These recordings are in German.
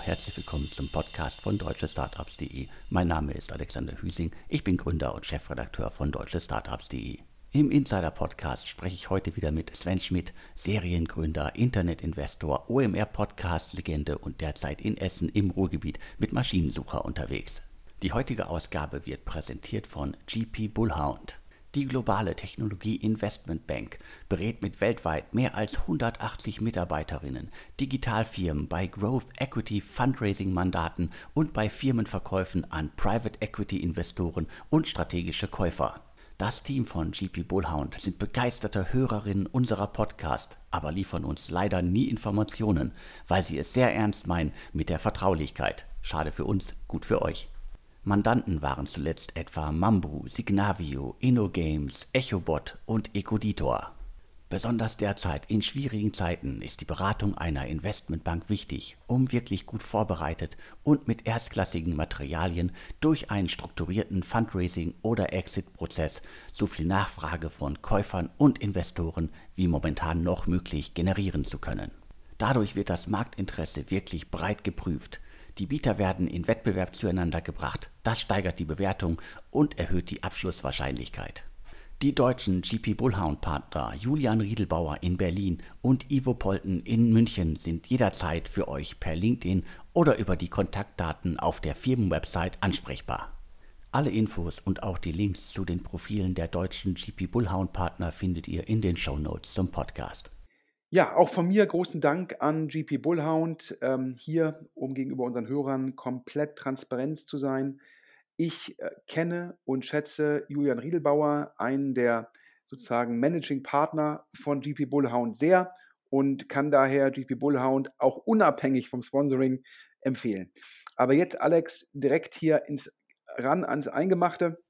Herzlich willkommen zum Podcast von deutschestartups.de. Mein Name ist Alexander Hüsing, ich bin Gründer und Chefredakteur von deutschestartups.de. Im Insider-Podcast spreche ich heute wieder mit Sven Schmidt, Seriengründer, Internetinvestor, OMR-Podcast-Legende und derzeit in Essen im Ruhrgebiet mit Maschinensucher unterwegs. Die heutige Ausgabe wird präsentiert von GP Bullhound. Die globale Technologie Investment Bank berät mit weltweit mehr als 180 Mitarbeiterinnen Digitalfirmen bei Growth Equity Fundraising Mandaten und bei Firmenverkäufen an Private Equity Investoren und strategische Käufer. Das Team von GP Bullhound sind begeisterte Hörerinnen unserer Podcast, aber liefern uns leider nie Informationen, weil sie es sehr ernst meinen mit der Vertraulichkeit. Schade für uns, gut für euch. Mandanten waren zuletzt etwa Mambu, Signavio, InnoGames, EchoBot und Ecoditor. Besonders derzeit in schwierigen Zeiten ist die Beratung einer Investmentbank wichtig, um wirklich gut vorbereitet und mit erstklassigen Materialien durch einen strukturierten Fundraising- oder Exit-Prozess so viel Nachfrage von Käufern und Investoren wie momentan noch möglich generieren zu können. Dadurch wird das Marktinteresse wirklich breit geprüft, die Bieter werden in Wettbewerb zueinander gebracht, das steigert die Bewertung und erhöht die Abschlusswahrscheinlichkeit. Die deutschen GP Bullhound Partner Julian Riedelbauer in Berlin und Ivo Polten in München sind jederzeit für euch per LinkedIn oder über die Kontaktdaten auf der Firmenwebsite ansprechbar. Alle Infos und auch die Links zu den Profilen der deutschen GP Bullhound Partner findet ihr in den Shownotes zum Podcast. Ja, auch von mir großen Dank an GP Bullhound, ähm, hier, um gegenüber unseren Hörern komplett transparent zu sein. Ich äh, kenne und schätze Julian Riedelbauer, einen der sozusagen Managing Partner von GP Bullhound sehr und kann daher GP Bullhound auch unabhängig vom Sponsoring empfehlen. Aber jetzt, Alex, direkt hier ins ran ans Eingemachte.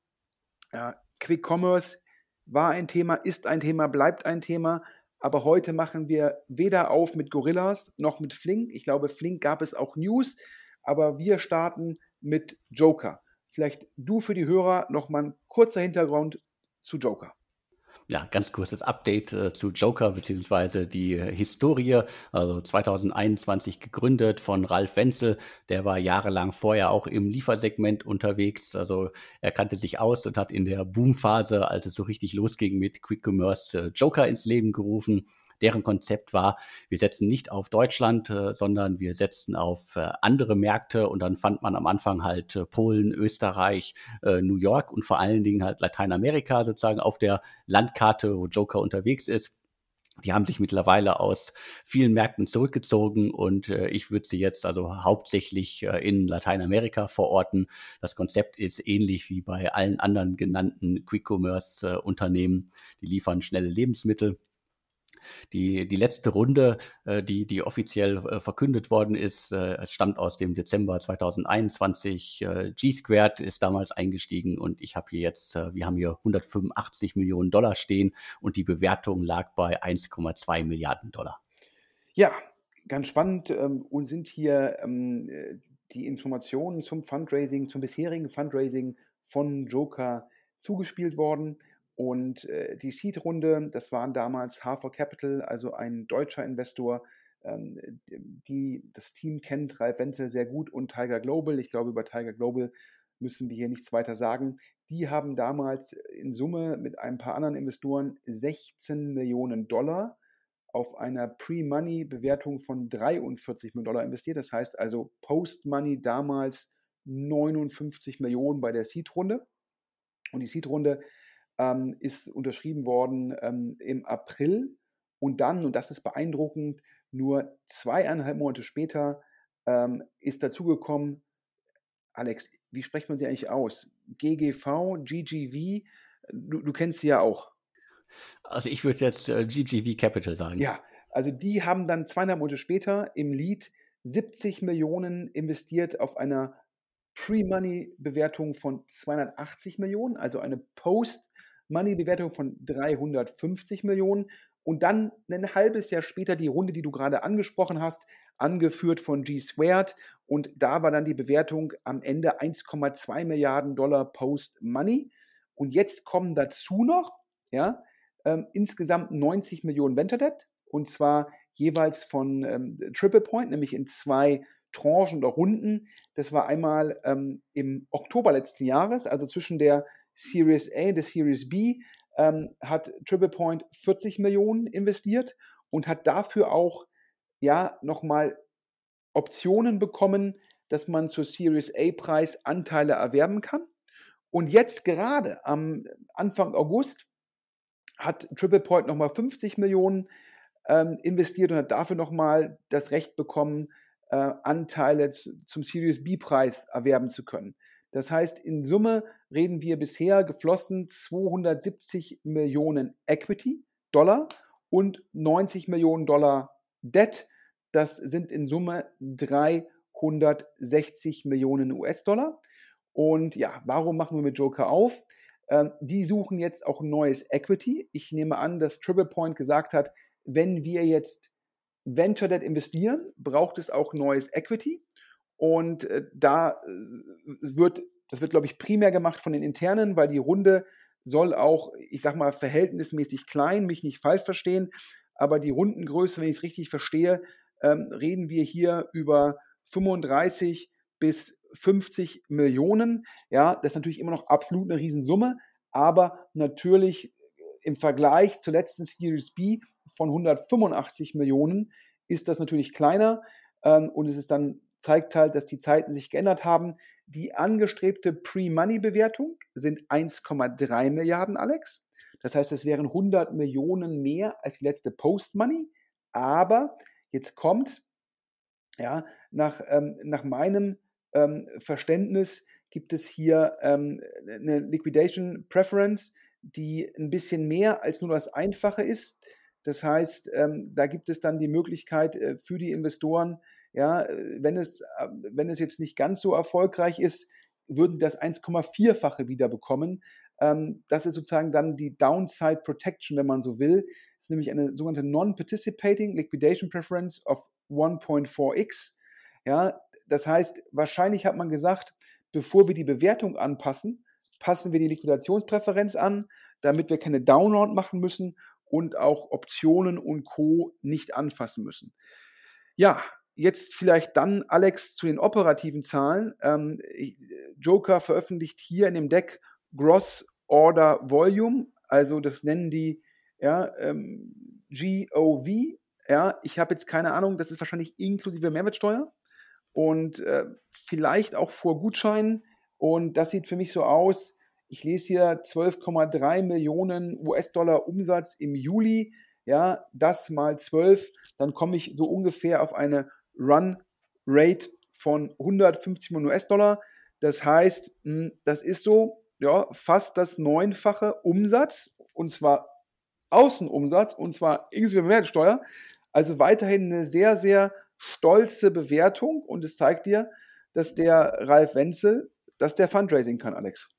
Ja, Quick Commerce war ein Thema, ist ein Thema, bleibt ein Thema. Aber heute machen wir weder auf mit Gorillas noch mit Flink. Ich glaube, Flink gab es auch News, aber wir starten mit Joker. Vielleicht du für die Hörer noch mal ein kurzer Hintergrund zu Joker ja, ganz kurzes Update äh, zu Joker beziehungsweise die äh, Historie. Also 2021 gegründet von Ralf Wenzel. Der war jahrelang vorher auch im Liefersegment unterwegs. Also er kannte sich aus und hat in der Boomphase, als es so richtig losging mit Quick Commerce, äh, Joker ins Leben gerufen deren Konzept war, wir setzen nicht auf Deutschland, äh, sondern wir setzen auf äh, andere Märkte und dann fand man am Anfang halt äh, Polen, Österreich, New York und vor allen Dingen halt Lateinamerika sozusagen auf der Landkarte, wo Joker unterwegs ist. Die haben sich mittlerweile aus vielen Märkten zurückgezogen und äh, ich würde sie jetzt also hauptsächlich äh, in Lateinamerika verorten. Das Konzept ist ähnlich wie bei allen anderen genannten Quick-Commerce-Unternehmen. Die liefern schnelle Lebensmittel die, die letzte Runde, äh, die, die offiziell äh, verkündet worden ist, äh, stammt aus dem Dezember 2021. Äh, G-Squared ist damals eingestiegen und ich habe hier jetzt, äh, wir haben hier 185 Millionen Dollar stehen und die Bewertung lag bei 1,2 Milliarden Dollar. Ja, ganz spannend ähm, und sind hier ähm, die Informationen zum Fundraising, zum bisherigen Fundraising von Joker zugespielt worden. Und äh, die Seed-Runde, das waren damals Hafer Capital, also ein deutscher Investor, ähm, die das Team kennt, Ralf Wenzel sehr gut und Tiger Global. Ich glaube, über Tiger Global müssen wir hier nichts weiter sagen. Die haben damals in Summe mit ein paar anderen Investoren 16 Millionen Dollar auf einer Pre-Money-Bewertung von 43 Millionen Dollar investiert. Das heißt also Post-Money damals 59 Millionen bei der Seed-Runde. Und die Seed-Runde ähm, ist unterschrieben worden ähm, im April und dann, und das ist beeindruckend, nur zweieinhalb Monate später ähm, ist dazugekommen, Alex, wie spricht man sie eigentlich aus? GGV, GGV, du, du kennst sie ja auch. Also ich würde jetzt äh, GGV Capital sagen. Ja, also die haben dann zweieinhalb Monate später im Lead 70 Millionen investiert auf einer Pre-Money-Bewertung von 280 Millionen, also eine Post-Money-Bewertung von 350 Millionen. Und dann ein halbes Jahr später die Runde, die du gerade angesprochen hast, angeführt von G Squared. Und da war dann die Bewertung am Ende 1,2 Milliarden Dollar Post-Money. Und jetzt kommen dazu noch ja, ähm, insgesamt 90 Millionen Venture Debt. Und zwar jeweils von ähm, Triple Point, nämlich in zwei Tranchen oder Runden. Das war einmal ähm, im Oktober letzten Jahres, also zwischen der Series A der Series B, ähm, hat TriplePoint 40 Millionen investiert und hat dafür auch ja nochmal Optionen bekommen, dass man zur Series A-Preis Anteile erwerben kann. Und jetzt gerade am Anfang August hat TriplePoint nochmal 50 Millionen ähm, investiert und hat dafür nochmal das Recht bekommen, äh, Anteile zum Series B-Preis erwerben zu können. Das heißt, in Summe reden wir bisher geflossen 270 Millionen Equity Dollar und 90 Millionen Dollar Debt. Das sind in Summe 360 Millionen US-Dollar. Und ja, warum machen wir mit Joker auf? Ähm, die suchen jetzt auch neues Equity. Ich nehme an, dass Triple Point gesagt hat, wenn wir jetzt Venture Debt investieren, braucht es auch neues Equity. Und äh, da äh, wird, das wird, glaube ich, primär gemacht von den Internen, weil die Runde soll auch, ich sag mal, verhältnismäßig klein, mich nicht falsch verstehen, aber die Rundengröße, wenn ich es richtig verstehe, ähm, reden wir hier über 35 bis 50 Millionen. Ja, das ist natürlich immer noch absolut eine Riesensumme, aber natürlich im Vergleich zur letzten Series B von 185 Millionen ist das natürlich kleiner ähm, und es ist dann zeigt halt, dass die Zeiten sich geändert haben. Die angestrebte Pre-Money-Bewertung sind 1,3 Milliarden, Alex. Das heißt, es wären 100 Millionen mehr als die letzte Post-Money. Aber jetzt kommt, ja, nach, ähm, nach meinem ähm, Verständnis gibt es hier ähm, eine Liquidation Preference, die ein bisschen mehr als nur das Einfache ist. Das heißt, ähm, da gibt es dann die Möglichkeit äh, für die Investoren, ja, äh, wenn es, äh, wenn es jetzt nicht ganz so erfolgreich ist, würden sie das 1,4-fache wieder bekommen. Ähm, das ist sozusagen dann die Downside Protection, wenn man so will. Das ist nämlich eine sogenannte Non-Participating Liquidation Preference of 1.4x. Ja, das heißt, wahrscheinlich hat man gesagt, bevor wir die Bewertung anpassen, passen wir die Liquidationspräferenz an, damit wir keine Downround machen müssen und auch Optionen und Co. nicht anfassen müssen. Ja, jetzt vielleicht dann, Alex, zu den operativen Zahlen. Ähm, Joker veröffentlicht hier in dem Deck Gross Order Volume, also das nennen die ja, ähm, GOV. Ja, ich habe jetzt keine Ahnung, das ist wahrscheinlich inklusive Mehrwertsteuer und äh, vielleicht auch vor Gutscheinen. Und das sieht für mich so aus, ich lese hier 12,3 Millionen US-Dollar Umsatz im Juli. Ja, das mal 12, dann komme ich so ungefähr auf eine Run Rate von 150 Millionen US-Dollar. Das heißt, hm, das ist so ja, fast das neunfache Umsatz und zwar Außenumsatz und zwar inklusive Mehrwertsteuer. Also weiterhin eine sehr, sehr stolze Bewertung und es zeigt dir, dass der Ralf Wenzel, dass der Fundraising kann, Alex.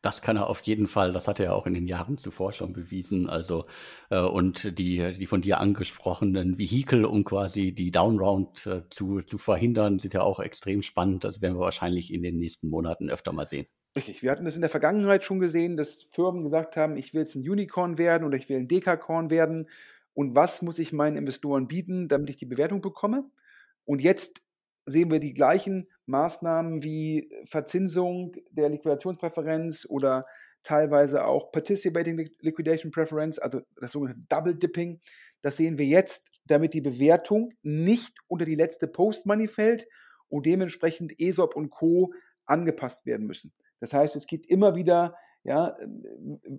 Das kann er auf jeden Fall. Das hat er ja auch in den Jahren zuvor schon bewiesen. Also äh, und die die von dir angesprochenen Vehikel, um quasi die Downround äh, zu zu verhindern, sind ja auch extrem spannend. Das werden wir wahrscheinlich in den nächsten Monaten öfter mal sehen. Richtig. Wir hatten das in der Vergangenheit schon gesehen, dass Firmen gesagt haben, ich will jetzt ein Unicorn werden oder ich will ein Dekakorn werden. Und was muss ich meinen Investoren bieten, damit ich die Bewertung bekomme? Und jetzt sehen wir die gleichen Maßnahmen wie Verzinsung der Liquidationspräferenz oder teilweise auch Participating Liquidation Preference, also das sogenannte Double Dipping. Das sehen wir jetzt, damit die Bewertung nicht unter die letzte Post-Money fällt und dementsprechend ESOP und Co. angepasst werden müssen. Das heißt, es geht immer wieder, ja,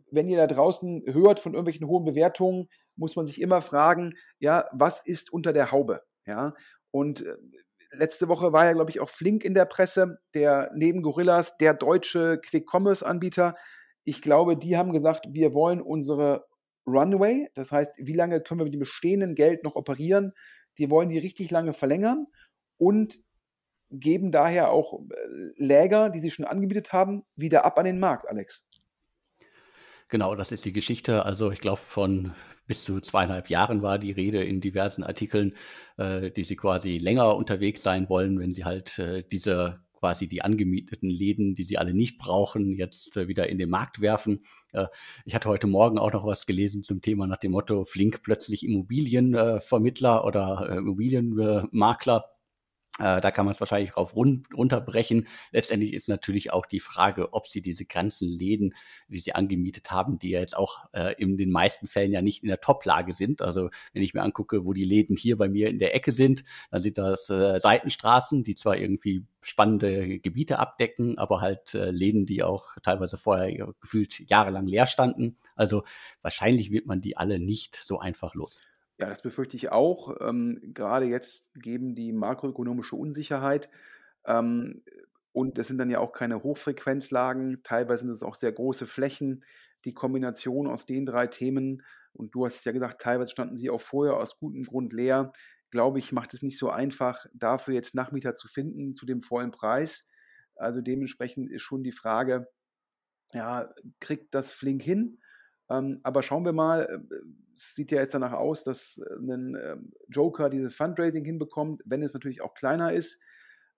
wenn ihr da draußen hört von irgendwelchen hohen Bewertungen, muss man sich immer fragen, ja, was ist unter der Haube? Ja, und äh, letzte Woche war ja, glaube ich, auch Flink in der Presse, der neben Gorillas der deutsche Quick-Commerce-Anbieter. Ich glaube, die haben gesagt, wir wollen unsere Runway, das heißt, wie lange können wir mit dem bestehenden Geld noch operieren, die wollen die richtig lange verlängern und geben daher auch äh, Läger, die sie schon angebietet haben, wieder ab an den Markt, Alex. Genau, das ist die Geschichte. Also ich glaube, von bis zu zweieinhalb Jahren war die Rede in diversen Artikeln, äh, die sie quasi länger unterwegs sein wollen, wenn sie halt äh, diese quasi die angemieteten Läden, die sie alle nicht brauchen, jetzt äh, wieder in den Markt werfen. Äh, ich hatte heute Morgen auch noch was gelesen zum Thema nach dem Motto Flink plötzlich Immobilienvermittler oder äh, Immobilienmakler Äh, da kann man es wahrscheinlich drauf run runterbrechen. Letztendlich ist natürlich auch die Frage, ob sie diese ganzen Läden, die sie angemietet haben, die ja jetzt auch äh, in den meisten Fällen ja nicht in der Top-Lage sind. Also wenn ich mir angucke, wo die Läden hier bei mir in der Ecke sind, dann sind das äh, Seitenstraßen, die zwar irgendwie spannende Gebiete abdecken, aber halt äh, Läden, die auch teilweise vorher gefühlt jahrelang leer standen. Also wahrscheinlich wird man die alle nicht so einfach los. Ja, das befürchte ich auch. Ähm, gerade jetzt geben die makroökonomische Unsicherheit. Ähm, und das sind dann ja auch keine Hochfrequenzlagen. Teilweise sind es auch sehr große Flächen. Die Kombination aus den drei Themen, und du hast es ja gesagt, teilweise standen sie auch vorher aus gutem Grund leer, glaube ich, macht es nicht so einfach, dafür jetzt Nachmieter zu finden zu dem vollen Preis. Also dementsprechend ist schon die Frage, ja, kriegt das Flink hin? Ähm, aber schauen wir mal, äh, es sieht ja jetzt danach aus, dass äh, ein ähm, Joker dieses Fundraising hinbekommt, wenn es natürlich auch kleiner ist.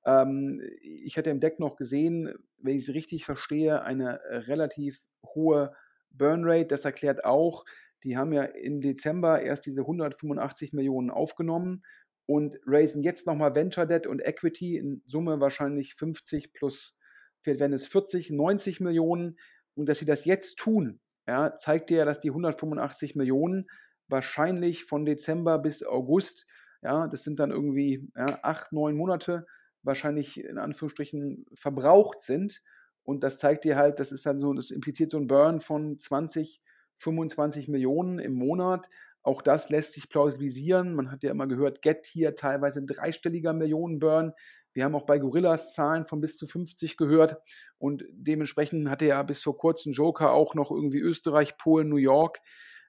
Ähm, ich hatte im Deck noch gesehen, wenn ich es richtig verstehe, eine relativ hohe Burnrate. Das erklärt auch, die haben ja im Dezember erst diese 185 Millionen aufgenommen und raisen jetzt nochmal Venture Debt und Equity in Summe wahrscheinlich 50 plus, werden es 40, 90 Millionen. Und dass sie das jetzt tun, ja, zeigt dir ja, dass die 185 Millionen wahrscheinlich von Dezember bis August, ja, das sind dann irgendwie ja, acht, neun Monate, wahrscheinlich in Anführungsstrichen verbraucht sind. Und das zeigt dir halt, das ist dann so, das impliziert so ein Burn von 20, 25 Millionen im Monat. Auch das lässt sich plausibilisieren. Man hat ja immer gehört, Get hier teilweise dreistelliger Millionenburn. Wir haben auch bei Gorillas Zahlen von bis zu 50 gehört und dementsprechend hatte ja bis vor kurzem Joker auch noch irgendwie Österreich, Polen, New York,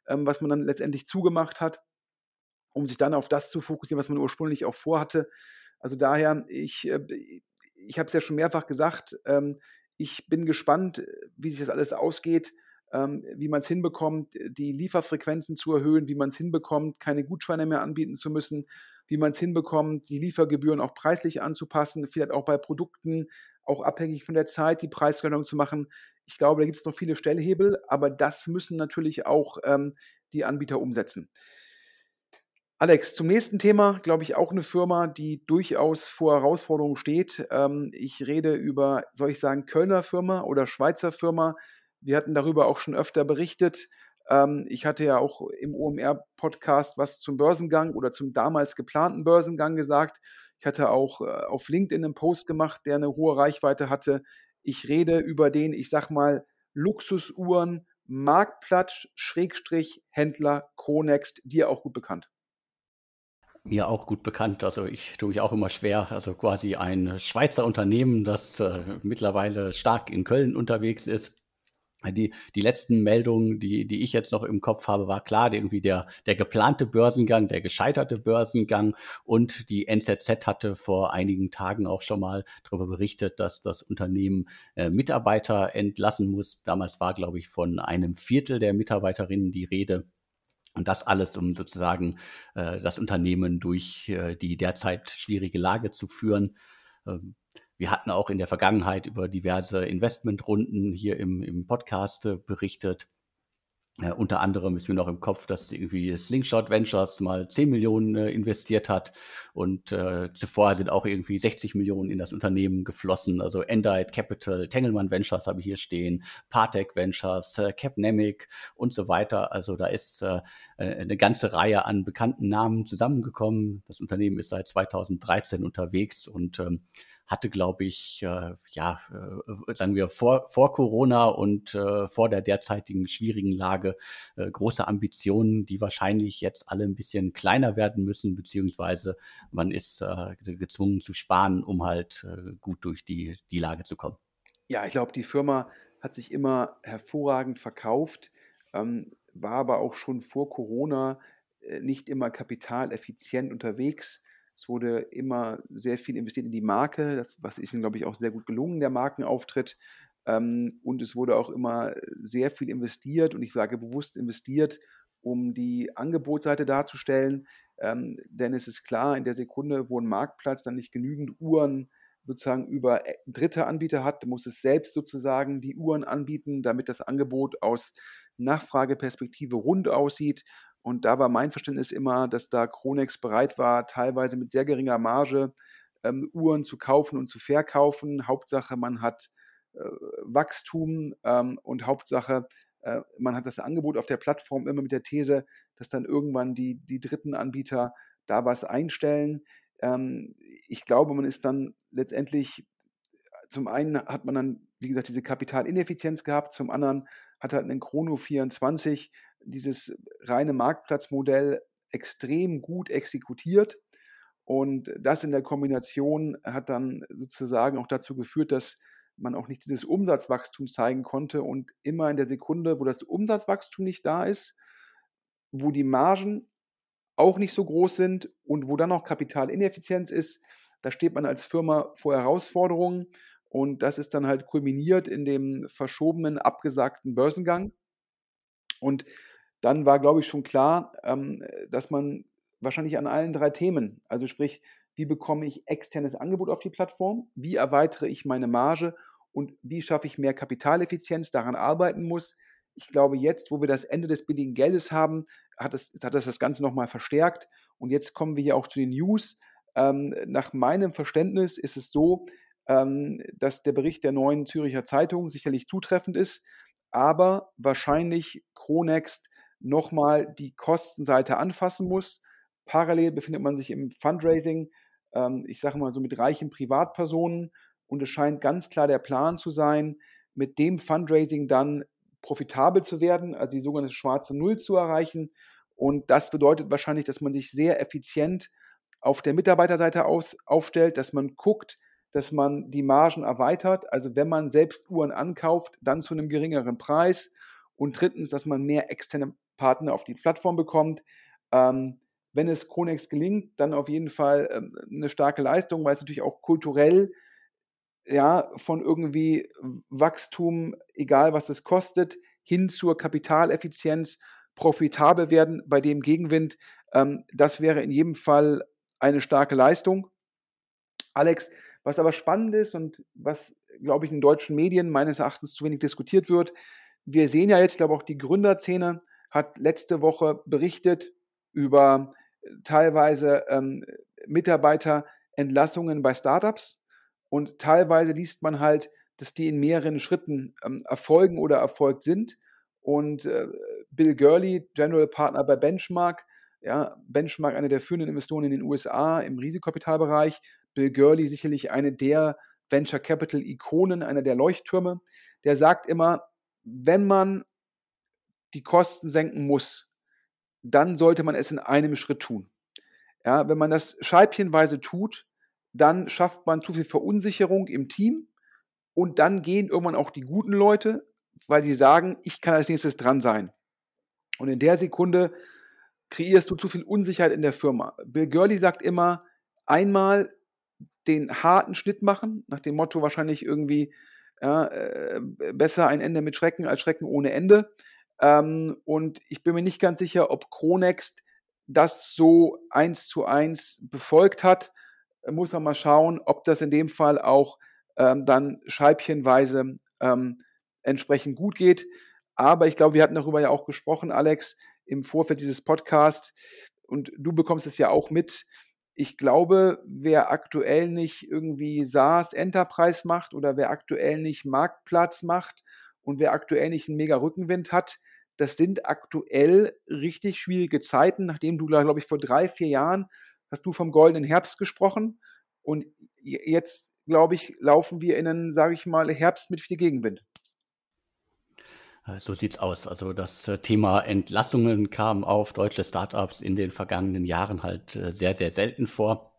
ähm, was man dann letztendlich zugemacht hat, um sich dann auf das zu fokussieren, was man ursprünglich auch vorhatte. Also daher, ich, äh, ich habe es ja schon mehrfach gesagt, ähm, ich bin gespannt, wie sich das alles ausgeht ähm, wie man es hinbekommt, die Lieferfrequenzen zu erhöhen, wie man es hinbekommt, keine Gutscheine mehr anbieten zu müssen, wie man es hinbekommt, die Liefergebühren auch preislich anzupassen, vielleicht auch bei Produkten, auch abhängig von der Zeit, die Preisverhandlung zu machen. Ich glaube, da gibt es noch viele Stellhebel, aber das müssen natürlich auch ähm, die Anbieter umsetzen. Alex, zum nächsten Thema, glaube ich, auch eine Firma, die durchaus vor Herausforderungen steht. Ähm, ich rede über, soll ich sagen, Kölner Firma oder Schweizer Firma. Wir hatten darüber auch schon öfter berichtet. Ähm, ich hatte ja auch im OMR-Podcast was zum Börsengang oder zum damals geplanten Börsengang gesagt. Ich hatte auch äh, auf LinkedIn einen Post gemacht, der eine hohe Reichweite hatte. Ich rede über den, ich sag mal, Luxusuhren, Marktplatz, Schrägstrich, Händler, Chronext, dir auch gut bekannt. Mir auch gut bekannt. Also ich tue mich auch immer schwer. Also quasi ein Schweizer Unternehmen, das äh, mittlerweile stark in Köln unterwegs ist die, die letzten Meldungen, die, die ich jetzt noch im Kopf habe, war klar, irgendwie der, der geplante Börsengang, der gescheiterte Börsengang und die NZZ hatte vor einigen Tagen auch schon mal darüber berichtet, dass das Unternehmen äh, Mitarbeiter entlassen muss. Damals war, glaube ich, von einem Viertel der Mitarbeiterinnen die Rede. Und das alles, um sozusagen äh, das Unternehmen durch äh, die derzeit schwierige Lage zu führen. Ähm, wir hatten auch in der Vergangenheit über diverse Investmentrunden hier im, im Podcast äh, berichtet. Äh, unter anderem ist mir noch im Kopf, dass irgendwie Slingshot Ventures mal 10 Millionen äh, investiert hat und äh, zuvor sind auch irgendwie 60 Millionen in das Unternehmen geflossen. Also Endite Capital, Tengelmann Ventures habe ich hier stehen, Partec Ventures, äh, Capnemic und so weiter. Also da ist äh, eine ganze Reihe an bekannten Namen zusammengekommen. Das Unternehmen ist seit 2013 unterwegs und ähm, hatte, glaube ich, äh, ja, äh, sagen wir, vor, vor Corona und äh, vor der derzeitigen schwierigen Lage äh, große Ambitionen, die wahrscheinlich jetzt alle ein bisschen kleiner werden müssen, beziehungsweise man ist äh, gezwungen zu sparen, um halt äh, gut durch die, die Lage zu kommen. Ja, ich glaube, die Firma hat sich immer hervorragend verkauft, ähm, war aber auch schon vor Corona äh, nicht immer kapitaleffizient unterwegs es wurde immer sehr viel investiert in die Marke, das, was ist ihnen, glaube ich, auch sehr gut gelungen, der Markenauftritt. Ähm, und es wurde auch immer sehr viel investiert, und ich sage bewusst investiert, um die Angebotsseite darzustellen. Ähm, denn es ist klar, in der Sekunde, wo ein Marktplatz dann nicht genügend Uhren sozusagen über äh, dritte Anbieter hat, muss es selbst sozusagen die Uhren anbieten, damit das Angebot aus Nachfrageperspektive rund aussieht. Und da war mein Verständnis immer, dass da Kronex bereit war, teilweise mit sehr geringer Marge ähm, Uhren zu kaufen und zu verkaufen. Hauptsache, man hat äh, Wachstum ähm, und Hauptsache, äh, man hat das Angebot auf der Plattform immer mit der These, dass dann irgendwann die, die dritten Anbieter da was einstellen. Ähm, ich glaube, man ist dann letztendlich, zum einen hat man dann, wie gesagt, diese Kapitalineffizienz gehabt, zum anderen hat halt ein Chrono 24 dieses reine Marktplatzmodell extrem gut exekutiert. Und das in der Kombination hat dann sozusagen auch dazu geführt, dass man auch nicht dieses Umsatzwachstum zeigen konnte und immer in der Sekunde, wo das Umsatzwachstum nicht da ist, wo die Margen auch nicht so groß sind und wo dann noch Kapitalineffizienz ist, da steht man als Firma vor Herausforderungen und das ist dann halt kulminiert in dem verschobenen, abgesagten Börsengang. Und dann war, glaube ich, schon klar, ähm, dass man wahrscheinlich an allen drei Themen, also sprich, wie bekomme ich externes Angebot auf die Plattform, wie erweitere ich meine Marge und wie schaffe ich mehr Kapitaleffizienz, daran arbeiten muss. Ich glaube, jetzt, wo wir das Ende des billigen Geldes haben, hat das, hat das das Ganze nochmal verstärkt. Und jetzt kommen wir hier auch zu den News. Ähm, nach meinem Verständnis ist es so, ähm, dass der Bericht der neuen Züricher Zeitung sicherlich zutreffend ist, aber wahrscheinlich Chronext nochmal die Kostenseite anfassen muss. Parallel befindet man sich im Fundraising, ähm, ich sage mal so mit reichen Privatpersonen und es scheint ganz klar der Plan zu sein, mit dem Fundraising dann profitabel zu werden, also die sogenannte schwarze Null zu erreichen. Und das bedeutet wahrscheinlich, dass man sich sehr effizient auf der Mitarbeiterseite aus, aufstellt, dass man guckt, dass man die Margen erweitert. Also wenn man selbst Uhren ankauft, dann zu einem geringeren Preis. Und drittens, dass man mehr externe Partner auf die Plattform bekommt. Ähm, wenn es Kronex gelingt, dann auf jeden Fall ähm, eine starke Leistung, weil es natürlich auch kulturell ja, von irgendwie Wachstum, egal was es kostet, hin zur Kapitaleffizienz profitabel werden bei dem Gegenwind. Ähm, das wäre in jedem Fall eine starke Leistung. Alex, was aber spannend ist und was, glaube ich, in deutschen Medien meines Erachtens zu wenig diskutiert wird, wir sehen ja jetzt, glaube ich, auch die Gründerszene hat letzte Woche berichtet über teilweise ähm, Mitarbeiterentlassungen bei Startups. Und teilweise liest man halt, dass die in mehreren Schritten ähm, erfolgen oder erfolgt sind. Und äh, Bill Gurley, General Partner bei Benchmark, ja, Benchmark, einer der führenden Investoren in den USA im Risikokapitalbereich, Bill Gurley sicherlich eine der Venture Capital Ikonen, einer der Leuchttürme, der sagt immer, wenn man die Kosten senken muss, dann sollte man es in einem Schritt tun. Ja, wenn man das scheibchenweise tut, dann schafft man zu viel Verunsicherung im Team und dann gehen irgendwann auch die guten Leute, weil sie sagen, ich kann als nächstes dran sein. Und in der Sekunde kreierst du zu viel Unsicherheit in der Firma. Bill Gurley sagt immer, einmal den harten Schnitt machen, nach dem Motto wahrscheinlich irgendwie ja, äh, besser ein Ende mit Schrecken als Schrecken ohne Ende. Ähm, und ich bin mir nicht ganz sicher, ob Kronext das so eins zu eins befolgt hat. Muss man mal schauen, ob das in dem Fall auch ähm, dann scheibchenweise ähm, entsprechend gut geht. Aber ich glaube, wir hatten darüber ja auch gesprochen, Alex, im Vorfeld dieses Podcasts. Und du bekommst es ja auch mit. Ich glaube, wer aktuell nicht irgendwie SaaS Enterprise macht oder wer aktuell nicht Marktplatz macht und wer aktuell nicht einen mega Rückenwind hat, das sind aktuell richtig schwierige Zeiten, nachdem du, glaube ich, vor drei, vier Jahren hast du vom goldenen Herbst gesprochen und jetzt, glaube ich, laufen wir in einen, sage ich mal, Herbst mit viel Gegenwind. Äh, so sieht's aus. Also das äh, Thema Entlassungen kam auf deutsche Startups in den vergangenen Jahren halt äh, sehr, sehr selten vor.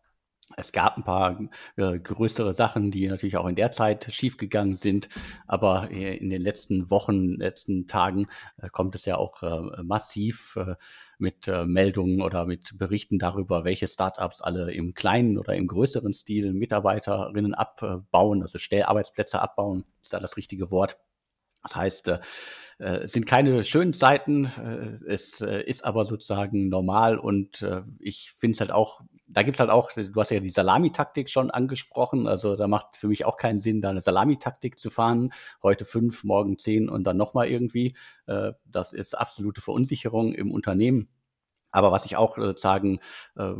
Es gab ein paar äh, größere Sachen, die natürlich auch in der Zeit schiefgegangen sind, aber äh, in den letzten Wochen, letzten Tagen äh, kommt es ja auch äh, massiv äh, mit Meldungen oder mit Berichten darüber, welche Startups alle im kleinen oder im größeren Stil Mitarbeiterinnen abbauen, also Stellarbeitsplätze abbauen, ist da das richtige Wort. Das heißt, äh, es sind keine schönen Zeiten, äh, es äh, ist aber sozusagen normal und äh, ich finde es halt auch, da gibt es halt auch, du hast ja die Salamitaktik schon angesprochen, also da macht für mich auch keinen Sinn, da eine Salamitaktik zu fahren, heute fünf, morgen zehn und dann nochmal irgendwie. Äh, das ist absolute Verunsicherung im Unternehmen. Aber was ich auch sozusagen äh,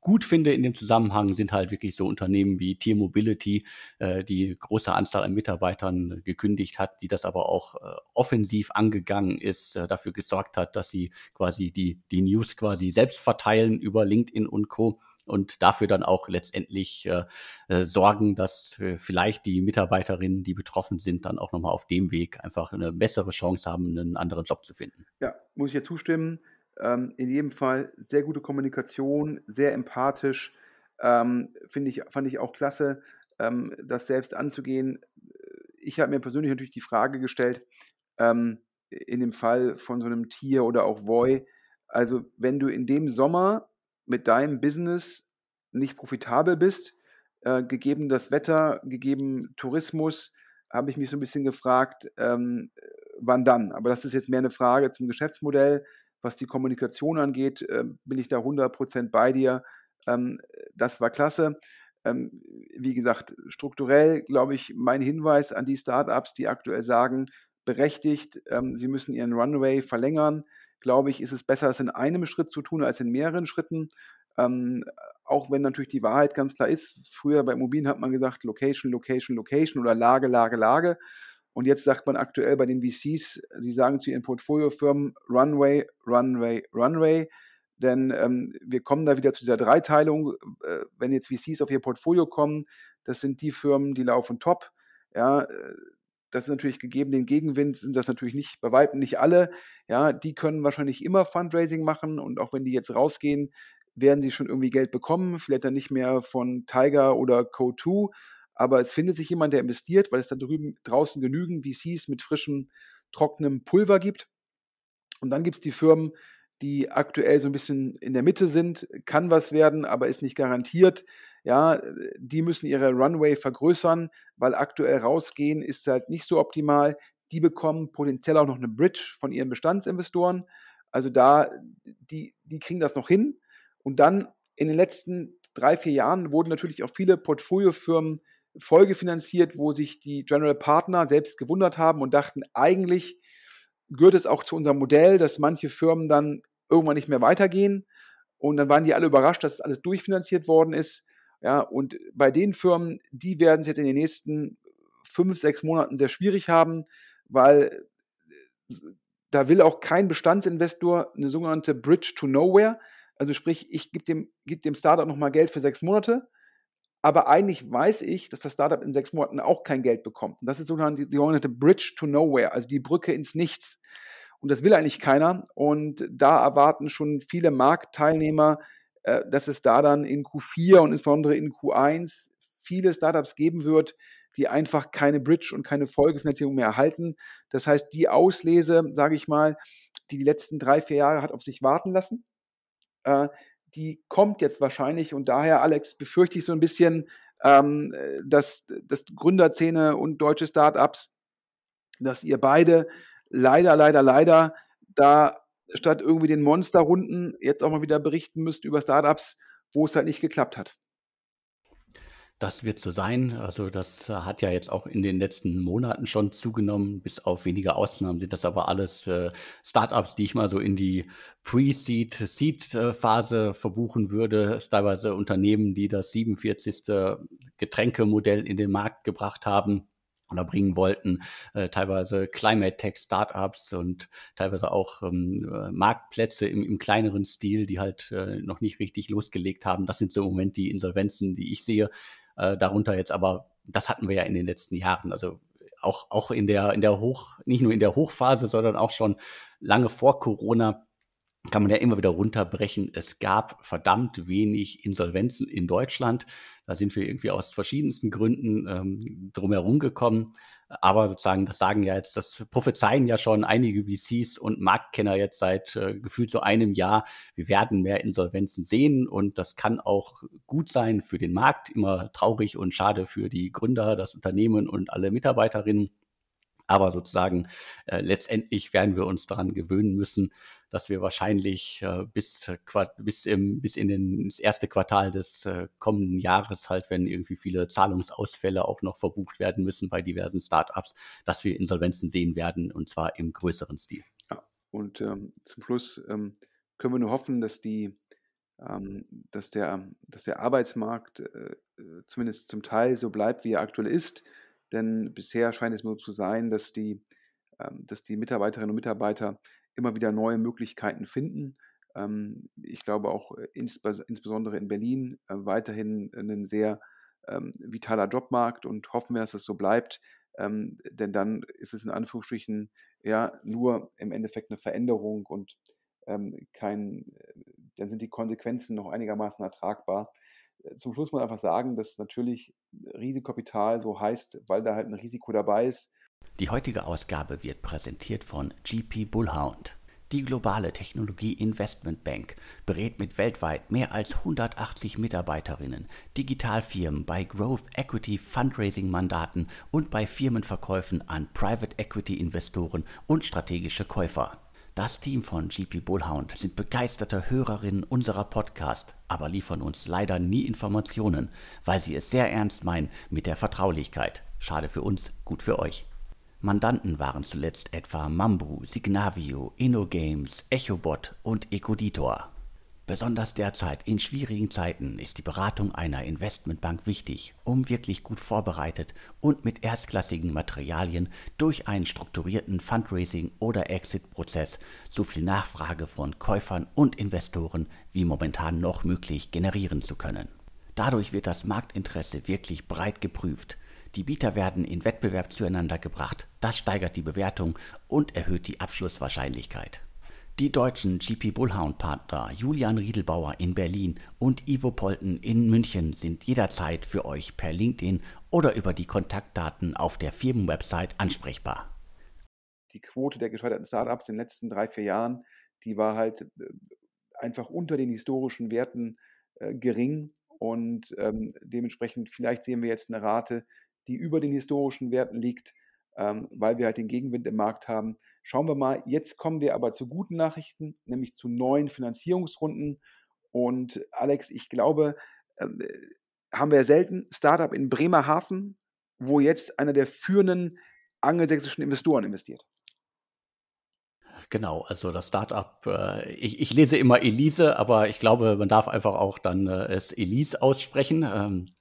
gut finde in dem Zusammenhang sind halt wirklich so Unternehmen wie Tier Mobility, äh, die große Anzahl an Mitarbeitern gekündigt hat, die das aber auch äh, offensiv angegangen ist, äh, dafür gesorgt hat, dass sie quasi die, die News quasi selbst verteilen über LinkedIn und Co und dafür dann auch letztendlich äh, äh, sorgen, dass äh, vielleicht die Mitarbeiterinnen, die betroffen sind, dann auch nochmal auf dem Weg einfach eine bessere Chance haben, einen anderen Job zu finden. Ja, muss ich ja zustimmen. Ähm, in jedem Fall sehr gute Kommunikation, sehr empathisch. Ähm, ich, fand ich auch klasse, ähm, das selbst anzugehen. Ich habe mir persönlich natürlich die Frage gestellt, ähm, in dem Fall von so einem Tier oder auch Voi, also wenn du in dem Sommer mit deinem Business nicht profitabel bist, äh, gegeben das Wetter, gegeben Tourismus, habe ich mich so ein bisschen gefragt, ähm, wann dann? Aber das ist jetzt mehr eine Frage zum Geschäftsmodell. Was die Kommunikation angeht, äh, bin ich da 100% bei dir. Ähm, das war klasse. Ähm, wie gesagt, strukturell glaube ich, mein Hinweis an die Startups, die aktuell sagen, berechtigt, ähm, sie müssen ihren Runway verlängern, glaube ich, ist es besser, es in einem Schritt zu tun als in mehreren Schritten. Ähm, auch wenn natürlich die Wahrheit ganz klar ist, früher bei Immobilien hat man gesagt, Location, Location, Location oder Lage, Lage, Lage. Und jetzt sagt man aktuell bei den VCs, sie sagen zu ihren Portfoliofirmen Runway, Runway, Runway. Denn ähm, wir kommen da wieder zu dieser Dreiteilung. Äh, wenn jetzt VCs auf ihr Portfolio kommen, das sind die Firmen, die laufen top. Ja, äh, das ist natürlich gegeben den Gegenwind, sind das natürlich nicht, bei weitem nicht alle. Ja, die können wahrscheinlich immer Fundraising machen und auch wenn die jetzt rausgehen, werden sie schon irgendwie Geld bekommen, vielleicht dann nicht mehr von Tiger oder Co2, aber es findet sich jemand, der investiert, weil es da drüben draußen genügend VCs mit frischem, trockenem Pulver gibt. Und dann gibt es die Firmen, die aktuell so ein bisschen in der Mitte sind, kann was werden, aber ist nicht garantiert. Ja, die müssen ihre Runway vergrößern, weil aktuell rausgehen ist halt nicht so optimal. Die bekommen potenziell auch noch eine Bridge von ihren Bestandsinvestoren. Also da, die, die kriegen das noch hin. Und dann in den letzten drei, vier Jahren wurden natürlich auch viele Portfoliofirmen folgefinanziert, wo sich die General Partner selbst gewundert haben und dachten, eigentlich gehört es auch zu unserem Modell, dass manche Firmen dann irgendwann nicht mehr weitergehen. Und dann waren die alle überrascht, dass alles durchfinanziert worden ist. Ja, und bei den Firmen, die werden es jetzt in den nächsten fünf, sechs Monaten sehr schwierig haben, weil da will auch kein Bestandsinvestor eine sogenannte Bridge to Nowhere. Also sprich, ich gebe dem, geb dem Startup nochmal Geld für sechs Monate, aber eigentlich weiß ich, dass das Startup in sechs Monaten auch kein Geld bekommt. Und das ist sogenannte, die sogenannte Bridge to Nowhere, also die Brücke ins Nichts. Und das will eigentlich keiner. Und da erwarten schon viele Marktteilnehmer, äh, dass es da dann in Q4 und insbesondere in Q1 viele Startups geben wird, die einfach keine Bridge und keine Folgefinanzierung mehr erhalten. Das heißt, die Auslese, sage ich mal, die die letzten drei, vier Jahre hat auf sich warten lassen, äh, die kommt jetzt wahrscheinlich und daher, Alex, befürchte ich so ein bisschen, ähm, dass, dass Gründerzähne und deutsche Startups, dass ihr beide leider, leider, leider da statt irgendwie den Monsterrunden jetzt auch mal wieder berichten müsst über Startups, wo es halt nicht geklappt hat. Das wird so sein. Also das hat ja jetzt auch in den letzten Monaten schon zugenommen. Bis auf wenige Ausnahmen sind das aber alles äh, Startups, die ich mal so in die Pre-Seed, Seed-Phase verbuchen würde. Teilweise Unternehmen, die das 47. Getränkemodell in den Markt gebracht haben oder bringen wollten, äh, teilweise Climate Tech Startups und teilweise auch ähm, äh, Marktplätze im, im kleineren Stil, die halt äh, noch nicht richtig losgelegt haben. Das sind so im Moment die Insolvenzen, die ich sehe. Äh, darunter jetzt aber, das hatten wir ja in den letzten Jahren. Also auch, auch in der, in der Hoch, nicht nur in der Hochphase, sondern auch schon lange vor Corona kann man ja immer wieder runterbrechen. Es gab verdammt wenig Insolvenzen in Deutschland. Da sind wir irgendwie aus verschiedensten Gründen ähm, drumherum gekommen. Aber sozusagen, das sagen ja jetzt, das prophezeien ja schon einige VCs und Marktkenner jetzt seit äh, gefühlt so einem Jahr. Wir werden mehr Insolvenzen sehen und das kann auch gut sein für den Markt. Immer traurig und schade für die Gründer, das Unternehmen und alle Mitarbeiterinnen. Aber sozusagen äh, letztendlich werden wir uns daran gewöhnen müssen, dass wir wahrscheinlich äh, bis, bis, im, bis in den, das erste Quartal des äh, kommenden Jahres halt, wenn irgendwie viele Zahlungsausfälle auch noch verbucht werden müssen bei diversen Startups, dass wir Insolvenzen sehen werden und zwar im größeren Stil. Ja, und ähm, zum Schluss ähm, können wir nur hoffen, dass die ähm, dass der dass der Arbeitsmarkt, äh, äh, zumindest zum Teil so bleibt, wie er aktuell ist. Denn bisher scheint es nur zu sein, dass die ähm, dass die Mitarbeiterinnen und Mitarbeiter immer wieder neue Möglichkeiten finden. Ähm, ich glaube auch, äh, insbes insbesondere in Berlin, äh, weiterhin 'nen sehr, ähm, vitaler Jobmarkt und hoffen wir, dass es so bleibt. Denn dann ist es in Anführungsstrichen, ja, nur im Endeffekt 'ne Veränderung und, kein äh, dann sind die Konsequenzen noch einigermaßen ertragbar. Zum Schluss muss man einfach sagen, dass natürlich Risikokapital so heißt, weil da halt 'n Risiko dabei ist. Die heutige Ausgabe wird präsentiert von GP Bullhound. Die globale Technologie-Investmentbank berät mit weltweit mehr als 180 Mitarbeiterinnen Digitalfirmen bei Growth Equity Fundraising Mandaten und bei Firmenverkäufen an Private Equity Investoren und strategische Käufer. Das Team von GP Bullhound sind begeisterte Hörerinnen unserer Podcast, aber liefern uns leider nie Informationen, weil sie es sehr ernst meinen mit der Vertraulichkeit. Schade für uns, gut für euch. Mandanten waren zuletzt etwa Mambu, Signavio, InnoGames, Echobot und Ecoditor. Besonders derzeit in schwierigen Zeiten ist die Beratung einer Investmentbank wichtig, um wirklich gut vorbereitet und mit erstklassigen Materialien durch einen strukturierten Fundraising- oder Exit-Prozess so viel Nachfrage von Käufern und Investoren wie momentan noch möglich generieren zu können. Dadurch wird das Marktinteresse wirklich breit geprüft die Bieter werden in Wettbewerb zueinander gebracht, das steigert die Bewertung und erhöht die Abschlusswahrscheinlichkeit. Die deutschen GP Bullhound Partner Julian Riedelbauer in Berlin und Ivo Polten in München sind jederzeit für euch per LinkedIn oder über die Kontaktdaten auf der Firmenwebsite ansprechbar. Die Quote der gescheiterten Startups in den letzten drei, vier Jahren, die war halt äh, einfach unter den historischen Werten äh, gering und ähm, dementsprechend vielleicht sehen wir jetzt eine Rate, die über den historischen Werten liegt, ähm, weil wir halt den Gegenwind im Markt haben. Schauen wir mal, jetzt kommen wir aber zu guten Nachrichten, nämlich zu neuen Finanzierungsrunden. Und Alex, ich glaube, äh, haben wir selten Startup in Bremerhaven, wo jetzt einer der führenden angelsächsischen Investoren investiert. Genau, also das Startup, äh, ich, ich lese immer Elise, aber ich glaube, man darf einfach auch dann äh, es Elise aussprechen. Ähm, äh,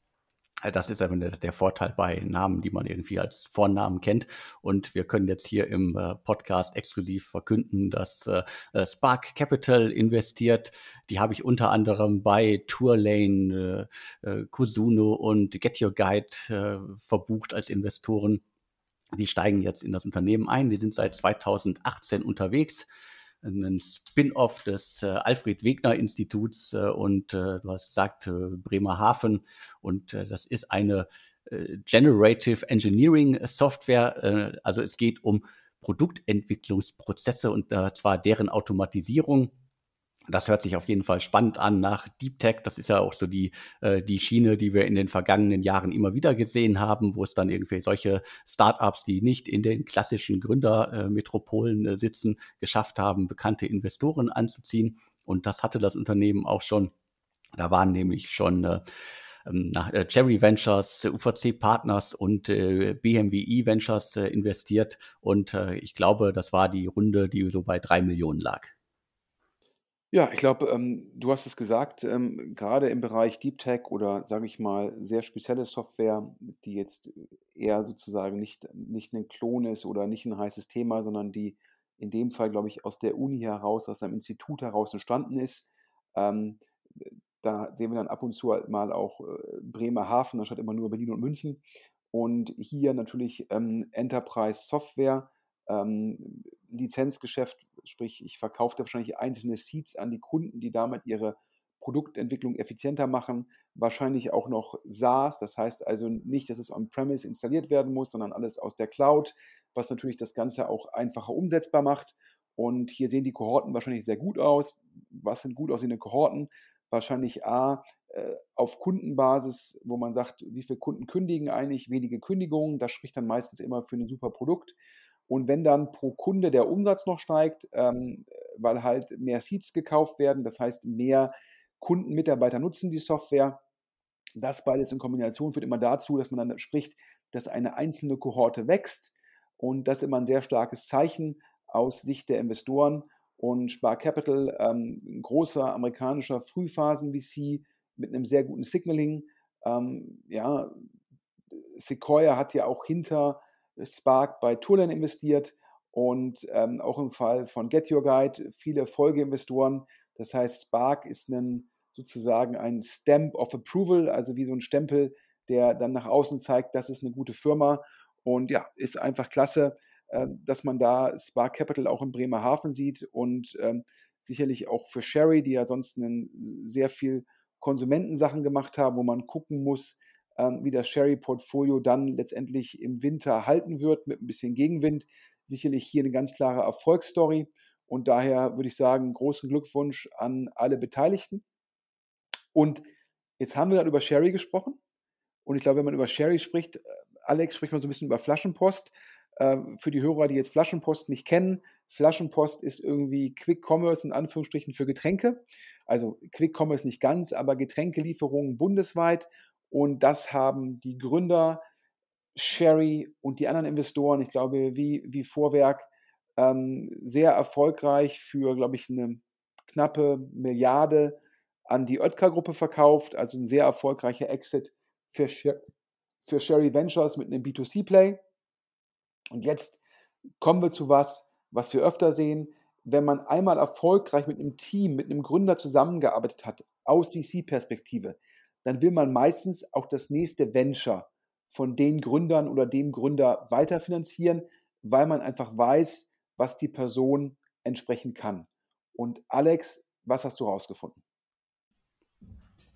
das ist aber der Vorteil bei Namen, die man irgendwie als Vornamen kennt. Und wir können jetzt hier im äh, Podcast exklusiv verkünden, dass äh, Spark Capital investiert. Die habe ich unter anderem bei Tourlane, Kusuno und Get Your Guide verbucht als Investoren. Die steigen jetzt in das Unternehmen ein. Die sind seit 2018 unterwegs ein Spin-off des äh, Alfred Wegener Instituts äh, und äh, du hast gesagt äh, Bremerhaven und äh, das ist eine äh, Generative Engineering Software. also es geht um Produktentwicklungsprozesse und zwar deren Automatisierung das hört sich auf jeden Fall spannend an nach Deep Tech. Das ist ja auch so die, äh, die Schiene, die wir in den vergangenen Jahren immer wieder gesehen haben, wo es dann irgendwie solche Startups, die nicht in den klassischen Gründermetropolen äh, sitzen, geschafft haben, bekannte Investoren anzuziehen. Und das hatte das Unternehmen auch schon. Da waren nämlich schon äh, ähm, nach äh, Cherry Ventures, UVC Partners und äh, BMWE Ventures äh, investiert. Und äh, ich glaube, das war die Runde, die so bei drei Millionen lag. Ja, ich glaube, ähm, du hast es gesagt, ähm, grade im Bereich Deep Tech oder sage ich mal, sehr spezielle Software, die jetzt eher sozusagen nicht nicht 'nen Klon ist oder nicht ein heißes Thema, sondern die in dem Fall, glaube ich, aus der Uni heraus, aus einem Institut heraus entstanden ist. Ähm, da sehen wir dann ab und zu halt mal auch, äh, Bremerhaven anstatt immer nur Berlin und München. Und hier natürlich, ähm, Enterprise Software, ähm, Lizenzgeschäft, sprich, ich verkaufe wahrscheinlich einzelne Seeds an die Kunden, die damit ihre Produktentwicklung effizienter machen. Wahrscheinlich auch noch SaaS, das heißt also nicht, dass es on-premise installiert werden muss, sondern alles aus der Cloud, was natürlich das Ganze auch einfacher umsetzbar macht. Und hier sehen die Kohorten wahrscheinlich sehr gut aus. Was sind gut aussehende Kohorten? Wahrscheinlich A, äh, auf Kundenbasis, wo man sagt, wie viele Kunden kündigen eigentlich, wenige Kündigungen. Das spricht dann meistens immer für ein super Produkt. Und wenn dann pro Kunde der Umsatz noch steigt, ähm, weil halt mehr Seats gekauft werden, das heißt mehr Kunden, Mitarbeiter nutzen die Software, das beides in Kombination führt immer dazu, dass man dann spricht, dass eine einzelne Kohorte wächst und das ist immer ein sehr starkes Zeichen aus Sicht der Investoren. und Spark Capital, ähm, ein großer amerikanischer Frühphasen-VC mit einem sehr guten Signaling. Ähm, ja, Sequoia hat ja auch hinter Spark bei Tourland investiert und ähm, auch im Fall von Get Your Guide viele Folgeinvestoren. Das heißt, Spark ist ein, sozusagen ein Stamp of Approval, also wie so ein Stempel, der dann nach außen zeigt, das ist eine gute Firma. Und ja, ist einfach klasse, äh, dass man da Spark Capital auch in Bremerhaven sieht und ähm, sicherlich auch für Sherry, die ja sonst einen, sehr viel Konsumentensachen gemacht haben, wo man gucken muss, ähm, wie das Sherry-Portfolio dann letztendlich im Winter halten wird mit ein bisschen Gegenwind. Sicherlich hier eine ganz klare Erfolgsstory. Und daher würde ich sagen, großen Glückwunsch an alle Beteiligten. Und jetzt haben wir gerade über Sherry gesprochen. Und ich glaube, wenn man über Sherry spricht, äh, Alex spricht man so ein bisschen über Flaschenpost. Ähm, für die Hörer, die jetzt Flaschenpost nicht kennen, Flaschenpost ist irgendwie Quick Commerce in Anführungsstrichen für Getränke. Also Quick Commerce nicht ganz, aber Getränkelieferungen bundesweit. Und das haben die Gründer, Sherry und die anderen Investoren, ich glaube, wie, wie Vorwerk, ähm, sehr erfolgreich für, glaube ich, eine knappe Milliarde an die Oetker-Gruppe verkauft. Also ein sehr erfolgreicher Exit für, für Sherry Ventures mit einem B2C-Play. Und jetzt kommen wir zu was, was wir öfter sehen. Wenn man einmal erfolgreich mit einem Team, mit einem Gründer zusammengearbeitet hat, aus VC-Perspektive, dann will man meistens auch das nächste Venture von den Gründern oder dem Gründer weiterfinanzieren, weil man einfach weiß, was die Person entsprechend kann. Und Alex, was hast du herausgefunden?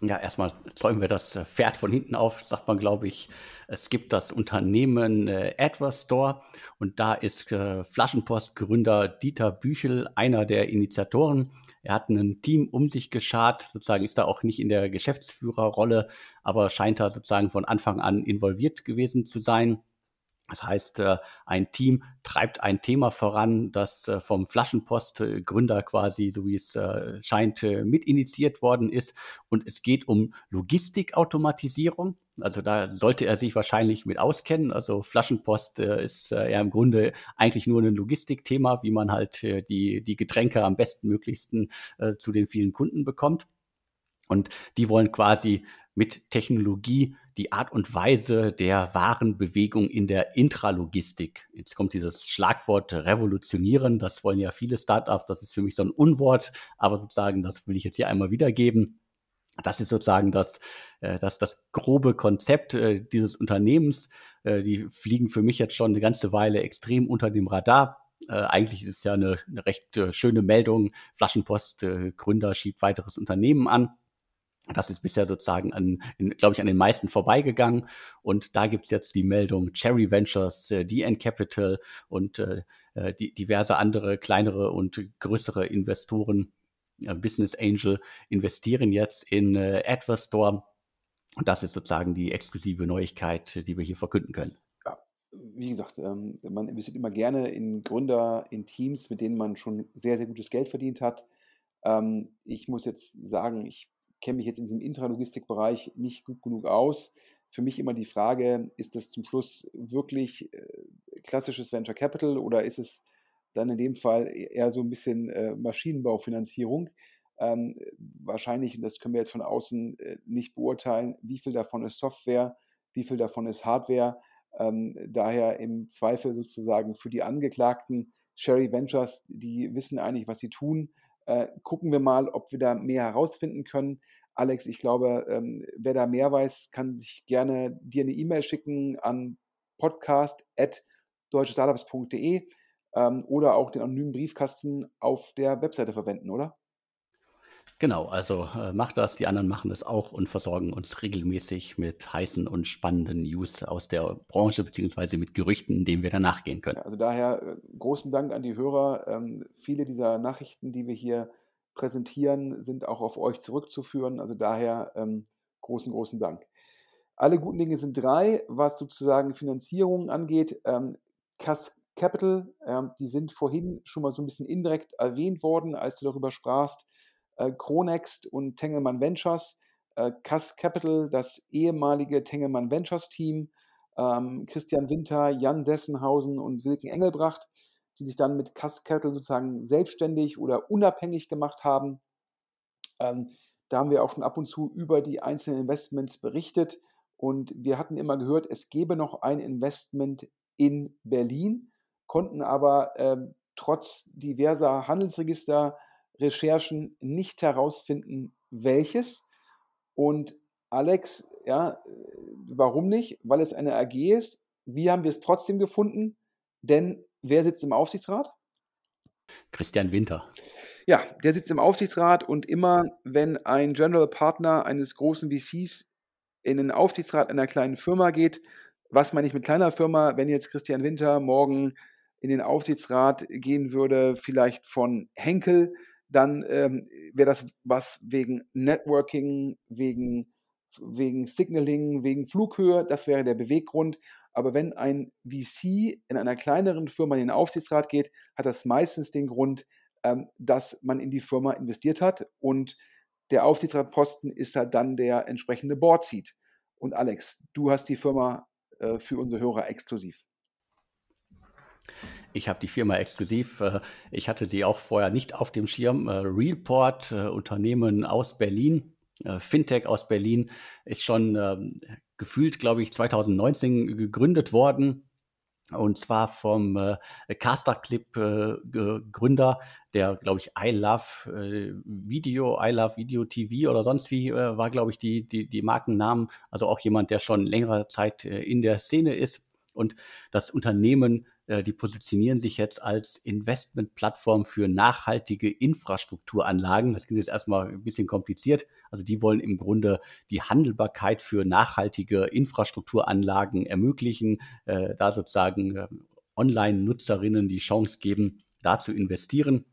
Ja, erstmal zäumen wir das äh, Pferd von hinten auf, sagt man, glaube ich. Es gibt das Unternehmen äh, AdWords Store und da ist äh, Flaschenpost-Gründer Dieter Büchel einer der Initiatoren. Er hat ein Team um sich geschart, sozusagen ist da auch nicht in der Geschäftsführerrolle, aber scheint da sozusagen von Anfang an involviert gewesen zu sein. Das heißt, äh, ein Team treibt ein Thema voran, das äh, vom Flaschenpost-Gründer quasi, so wie es äh, scheint, mit initiiert worden ist. Und es geht um Logistikautomatisierung. Also da sollte er sich wahrscheinlich mit auskennen. Also Flaschenpost ist ja im Grunde eigentlich nur ein Logistikthema, wie man halt die, die Getränke am bestmöglichsten zu den vielen Kunden bekommt. Und die wollen quasi mit Technologie die Art und Weise der Warenbewegung in der Intralogistik. Jetzt kommt dieses Schlagwort revolutionieren. Das wollen ja viele Startups. Das ist für mich so ein Unwort, aber sozusagen, das will ich jetzt hier einmal wiedergeben. Das ist sozusagen das, äh, das, das grobe Konzept äh, dieses Unternehmens. Äh, die fliegen für mich jetzt schon eine ganze Weile extrem unter dem Radar. eigentlich ist es ja eine, eine recht schöne Meldung. Flaschenpost Gründer schiebt weiteres Unternehmen an. Das ist bisher sozusagen an, glaube ich, an den meisten vorbeigegangen. Und da gibt es jetzt die Meldung Cherry Ventures, äh, DN Capital und äh, äh, die, diverse andere kleinere und größere Investoren, äh, Business Angel, investieren jetzt in äh, Adverse Store. Und das ist sozusagen die exklusive Neuigkeit, die wir hier verkünden können. Wie gesagt, ähm, man investiert immer gerne in Gründer, in Teams, mit denen man schon sehr, sehr gutes Geld verdient hat. Ähm, ich muss jetzt sagen, ich kenne mich jetzt in diesem Intralogistikbereich nicht gut genug aus. Für mich immer die Frage, ist das zum Schluss wirklich äh, klassisches Venture Capital oder ist es dann in dem Fall e-, eher so ein bisschen äh, Maschinenbaufinanzierung? Ähm, wahrscheinlich, und das können wir jetzt von außen äh, nicht beurteilen, wie viel davon ist Software, wie viel davon ist Hardware. Ähm, daher im Zweifel sozusagen für die Angeklagten Sherry Ventures, die wissen eigentlich, was sie tun. Äh, gucken wir mal, ob wir da mehr herausfinden können. Alex, ich glaube, ähm, wer da mehr weiß, kann sich gerne dir eine E-Mail schicken an podcast.deutschestartups.de ähm, oder auch den anonymen Briefkasten auf der Webseite verwenden, oder? Genau, also äh, macht das, die anderen machen es auch und versorgen uns regelmäßig mit heißen und spannenden News aus der Branche beziehungsweise mit Gerüchten, denen wir dann nachgehen können. Also daher äh, großen Dank an die Hörer. Ähm, viele dieser Nachrichten, die wir hier präsentieren, sind auch auf euch zurückzuführen. Also daher ähm, großen, großen Dank. Alle guten Dinge sind drei, was sozusagen Finanzierung angeht. Ähm, Cass Capital, ähm, die sind vorhin schon mal so ein bisschen indirekt erwähnt worden, als du darüber sprachst äh, Chronext und Tengelmann Ventures, äh, Cass Capital, das ehemalige Tengelmann Ventures Team, ähm, Christian Winter, Jan Sessenhausen und Wilken Engelbracht. Die sich dann mit Capital sozusagen selbstständig oder unabhängig gemacht haben. Ähm, da haben wir auch schon ab und zu über die einzelnen Investments berichtet und wir hatten immer gehört, es gäbe noch ein Investment in Berlin, konnten aber ähm, trotz diverser Handelsregister-Recherchen nicht herausfinden, welches. Und Alex, ja, warum nicht? Weil es eine AG ist. Wie haben wir es trotzdem gefunden? Denn wer sitzt im Aufsichtsrat? Christian Winter. Ja, der sitzt im Aufsichtsrat und immer, wenn ein General Partner eines großen VCs in den Aufsichtsrat einer kleinen Firma geht, was meine ich mit kleiner Firma, wenn jetzt Christian Winter morgen in den Aufsichtsrat gehen würde, vielleicht von Henkel, dann ähm, wäre das was wegen Networking, wegen, wegen Signaling, wegen Flughöhe, das wäre der Beweggrund. Aber wenn ein VC in einer kleineren Firma in den Aufsichtsrat geht, hat das meistens den Grund, ähm, dass man in die Firma investiert hat und der Aufsichtsratposten ist halt dann der entsprechende Board-Seat. Und Alex, du hast die Firma äh, für unsere Hörer exklusiv. Ich habe die Firma exklusiv. Äh, ich hatte sie auch vorher nicht auf dem Schirm. Äh, Realport, Unternehmen aus Berlin, Fintech aus Berlin, ist schon ähm, gefühlt, glaube ich, 2019 gegründet worden. Und zwar vom äh, Caster Clip äh, Gründer, der, glaube ich, I Love äh, Video, I Love Video TV oder sonst wie äh, war, glaube ich, die, die, die Markennamen. Also auch jemand, der schon längere Zeit äh, in der Szene ist. Und das Unternehmen die positionieren sich jetzt als Investmentplattform für nachhaltige Infrastrukturanlagen. Das klingt jetzt erstmal ein bisschen kompliziert. Also die wollen im Grunde die Handelbarkeit für nachhaltige Infrastrukturanlagen ermöglichen, äh, da sozusagen äh, Online-Nutzerinnen die Chance geben, da zu investieren.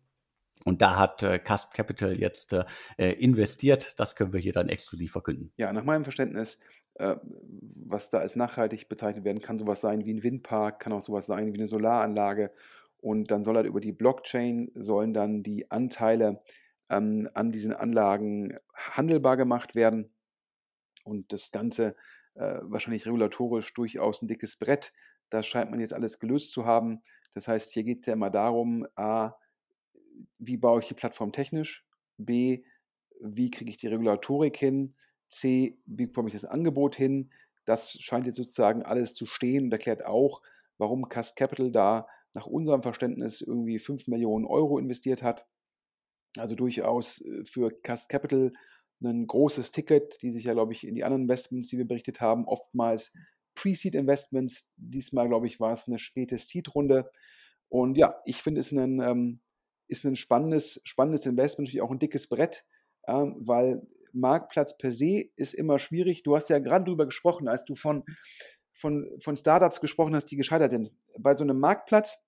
Und da hat äh, Cast Capital jetzt äh, investiert. Das können wir hier dann exklusiv verkünden. Ja, nach meinem Verständnis, äh, was da als nachhaltig bezeichnet werden kann, sowas sein wie ein Windpark, kann auch sowas sein wie eine Solaranlage. Und dann soll halt über die Blockchain sollen dann die Anteile ähm, an diesen Anlagen handelbar gemacht werden. Und das Ganze äh, wahrscheinlich regulatorisch durchaus ein dickes Brett. Das scheint man jetzt alles gelöst zu haben. Das heißt, hier geht es ja immer darum, a, wie baue ich die Plattform technisch? B, wie kriege ich die Regulatorik hin? C, wie bekomme ich das Angebot hin? Das scheint jetzt sozusagen alles zu stehen und erklärt auch, warum Cast Capital da nach unserem Verständnis irgendwie 5 Millionen Euro investiert hat. Also durchaus äh, für Cast Capital ein großes Ticket, die sich ja, glaube ich, in die anderen Investments, die wir berichtet haben, oftmals Pre-Seed Investments. Diesmal, glaube ich, war es eine späte Seed-Runde. Und ja, ich finde es ein ähm, ist ein spannendes, spannendes Investment, natürlich auch ein dickes Brett, äh, weil Marktplatz per se ist immer schwierig. Du hast ja gerade darüber gesprochen, als du von, von, von Startups gesprochen hast, die gescheitert sind. Bei so einem Marktplatz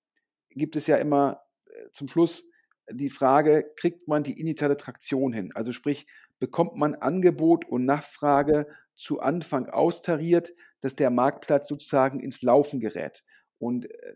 gibt es ja immer äh, zum Schluss die Frage, kriegt man die initiale Traktion hin? Also sprich, bekommt man Angebot und Nachfrage zu Anfang austariert, dass der Marktplatz sozusagen ins Laufen gerät. Und, äh,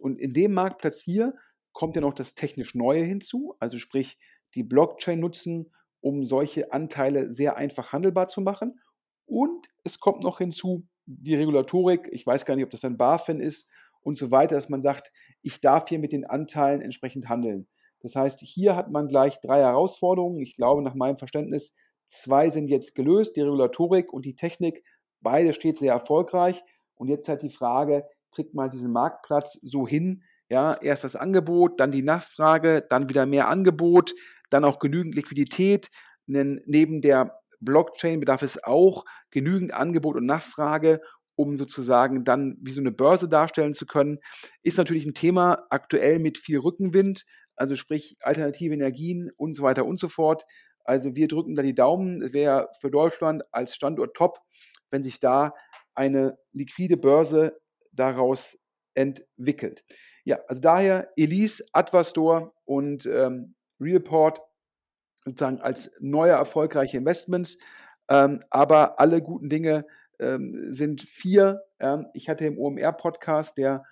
und in dem Marktplatz hier kommt ja noch das technisch Neue hinzu, also sprich die Blockchain nutzen, um solche Anteile sehr einfach handelbar zu machen. Und es kommt noch hinzu die Regulatorik, ich weiß gar nicht, ob das dann BaFin ist und so weiter, dass man sagt, ich darf hier mit den Anteilen entsprechend handeln. Das heißt, hier hat man gleich drei Herausforderungen. Ich glaube, nach meinem Verständnis, zwei sind jetzt gelöst, die Regulatorik und die Technik. Beide steht sehr erfolgreich. Und jetzt halt die Frage, kriegt man diesen Marktplatz so hin, ja, erst das Angebot, dann die Nachfrage, dann wieder mehr Angebot, dann auch genügend Liquidität. Neben der Blockchain bedarf es auch genügend Angebot und Nachfrage, um sozusagen dann wie so eine Börse darstellen zu können. Ist natürlich ein Thema aktuell mit viel Rückenwind, also sprich alternative Energien und so weiter und so fort. Also wir drücken da die Daumen. Es wäre für Deutschland als Standort top, wenn sich da eine liquide Börse daraus entwickelt. Ja, also daher Elise, Advastor und ähm, Realport sozusagen als neue erfolgreiche Investments. Ähm, aber alle guten Dinge ähm, sind vier. Ähm, ich hatte im OMR-Podcast, der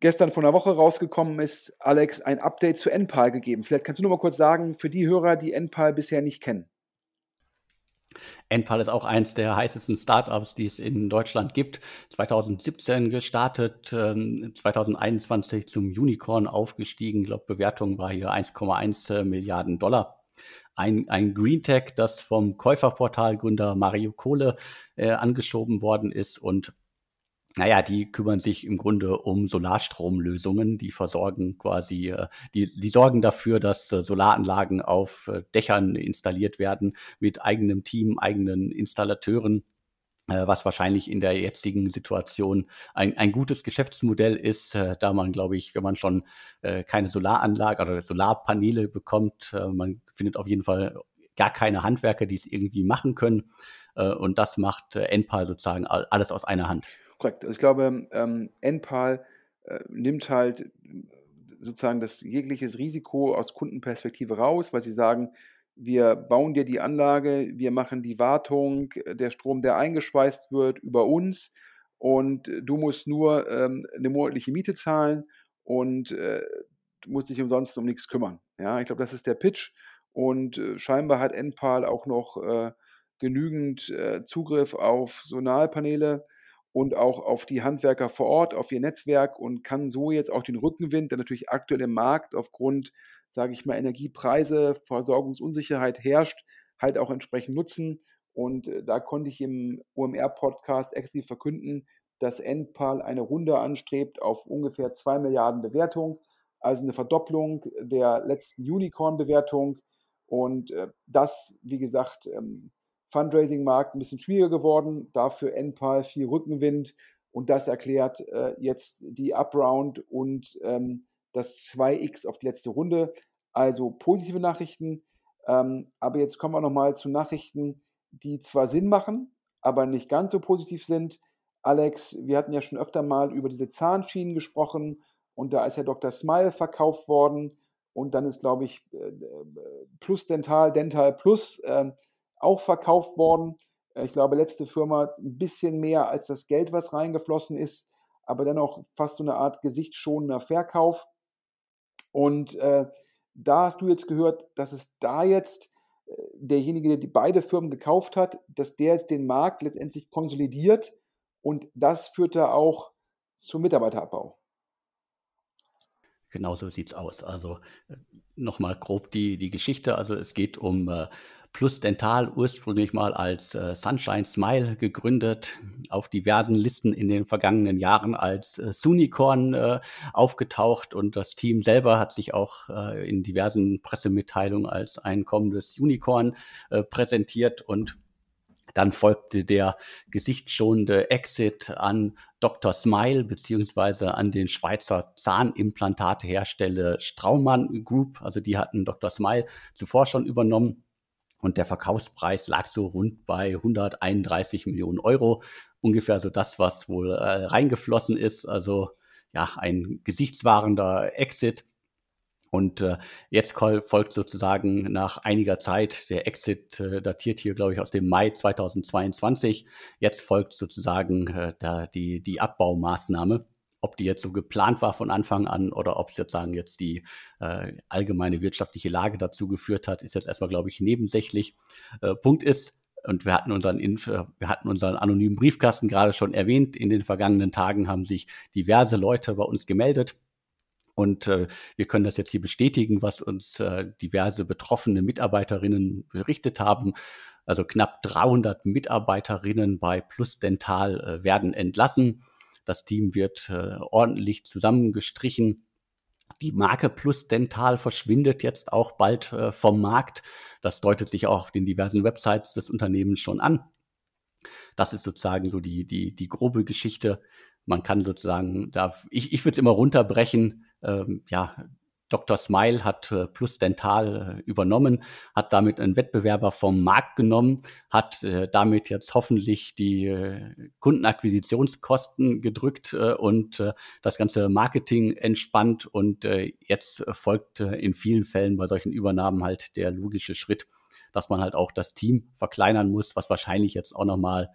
gestern von der Woche rausgekommen ist, Alex, ein Update zu NPAL gegeben. Vielleicht kannst du noch mal kurz sagen, für die Hörer, die NPAL bisher nicht kennen. Enpal ist auch eins der heißesten Startups, die es in Deutschland gibt. 2017 gestartet, 2021 ähm, zum Unicorn aufgestiegen. Ich glaube, Bewertung war hier 1,1 äh, Milliarden Dollar. Ein, ein Green Tech, das vom Käuferportalgründer Mario Kohle äh, angeschoben worden ist und naja, die kümmern sich im Grunde um Solarstromlösungen. Die versorgen quasi, äh, die, die sorgen dafür, dass äh, Solaranlagen auf äh, Dächern installiert werden mit eigenem Team, eigenen Installateuren was wahrscheinlich in der jetzigen Situation ein, ein gutes Geschäftsmodell ist, da man, glaube ich, wenn man schon keine Solaranlage oder Solarpaneele bekommt, man findet auf jeden Fall gar keine Handwerker, die es irgendwie machen können. und das macht Enpal sozusagen alles aus einer Hand. Korrekt. Also ich glaube, ähm, NPAL äh, nimmt halt sozusagen das jegliches Risiko aus Kundenperspektive raus, weil sie sagen, wir bauen dir die Anlage, wir machen die Wartung, der Strom, der eingespeist wird, über uns und du musst nur ähm, eine monatliche Miete zahlen und äh, musst dich umsonst um nichts kümmern. Ja, ich glaube, das ist der Pitch und äh, scheinbar hat NPAL auch noch äh, genügend äh, Zugriff auf Solarpaneele, und auch auf die Handwerker vor Ort, auf ihr Netzwerk und kann so jetzt auch den Rückenwind, der natürlich aktuell im Markt aufgrund, sage ich mal, Energiepreise, Versorgungsunsicherheit herrscht, halt auch entsprechend nutzen. Und äh, da konnte ich im OMR-Podcast exklusiv verkünden, dass Enpal eine Runde anstrebt auf ungefähr 2 Milliarden Bewertung, also eine Verdopplung der letzten Unicorn-Bewertung. Und äh, das, wie gesagt, ähm, Fundraising-Markt ein bisschen schwieriger geworden, dafür NPAL viel Rückenwind und das erklärt äh, jetzt die Upround und ähm, das 2x auf die letzte Runde. Also positive Nachrichten, ähm, aber jetzt kommen wir nochmal zu Nachrichten, die zwar Sinn machen, aber nicht ganz so positiv sind. Alex, wir hatten ja schon öfter mal über diese Zahnschienen gesprochen und da ist ja Dr. Smile verkauft worden und dann ist, glaube ich, äh, äh, Plus Dental, Dental Plus äh, auch verkauft worden. Äh, ich glaube, letzte Firma ein bisschen mehr als das Geld, was reingeflossen ist, aber dennoch fast so eine Art gesichtsschonender Verkauf. Und äh, da hast du jetzt gehört, dass es da jetzt äh, derjenige, der die beide Firmen gekauft hat, dass der jetzt den Markt letztendlich konsolidiert und das führt da auch zum Mitarbeiterabbau. Genau so sieht es aus. Also äh, nochmal grob die, die Geschichte. Also es geht um äh, Plus Dental ursprünglich mal als äh, Sunshine Smile gegründet, auf diversen Listen in den vergangenen Jahren als äh, Sunicorn äh, aufgetaucht und das Team selber hat sich auch äh, in diversen Pressemitteilungen als ein kommendes Unicorn äh, präsentiert und dann folgte der gesichtsschonende Exit an Dr. Smile beziehungsweise an den Schweizer Zahnimplantatehersteller Straumann Group. Also die hatten Dr. Smile zuvor schon übernommen und der Verkaufspreis lag so rund bei 131 Millionen Euro. Ungefähr so das, was wohl äh, reingeflossen ist. Also ja, ein gesichtswahrender Exit. Und äh, jetzt folgt sozusagen nach einiger Zeit, der Exit äh, datiert hier, glaube ich, aus dem Mai 2022. Jetzt folgt sozusagen äh, da die, die Abbaumaßnahme ob die jetzt so geplant war von Anfang an oder ob es jetzt sagen jetzt die äh, allgemeine wirtschaftliche Lage dazu geführt hat, ist jetzt erstmal, glaube ich, nebensächlich. Äh, Punkt ist, und wir hatten unseren Inf wir hatten unseren anonymen Briefkasten gerade schon erwähnt. In den vergangenen Tagen haben sich diverse Leute bei uns gemeldet. Und äh, wir können das jetzt hier bestätigen, was uns äh, diverse betroffene Mitarbeiterinnen berichtet haben. Also knapp 300 Mitarbeiterinnen bei Plus Dental äh, werden entlassen. Das Team wird äh, ordentlich zusammengestrichen. Die Marke Plus Dental verschwindet jetzt auch bald äh, vom Markt. Das deutet sich auch auf den diversen Websites des Unternehmens schon an. Das ist sozusagen so die, die, die grobe Geschichte. Man kann sozusagen, da, ich, ich würde es immer runterbrechen. Ähm, ja, Dr. Smile hat äh, Plus Dental äh, übernommen, hat damit einen Wettbewerber vom Markt genommen, hat äh, damit jetzt hoffentlich die Kundenakquisitionskosten gedrückt und das ganze Marketing entspannt. Und jetzt folgt in vielen Fällen bei solchen Übernahmen halt der logische Schritt, dass man halt auch das Team verkleinern muss, was wahrscheinlich jetzt auch nochmal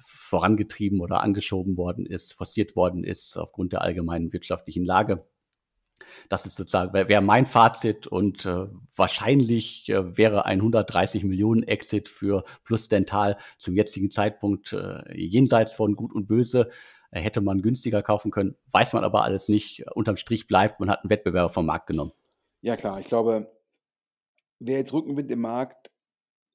vorangetrieben oder angeschoben worden ist, forciert worden ist aufgrund der allgemeinen wirtschaftlichen Lage. Das ist sozusagen, wäre mein Fazit und äh, wahrscheinlich äh, wäre ein 130 Millionen Exit für Plus Dental zum jetzigen Zeitpunkt äh, jenseits von Gut und Böse. Äh, hätte man günstiger kaufen können, weiß man aber alles nicht. Unterm Strich bleibt, man hat einen Wettbewerber vom Markt genommen. Ja klar, ich glaube, wäre jetzt Rückenwind im Markt,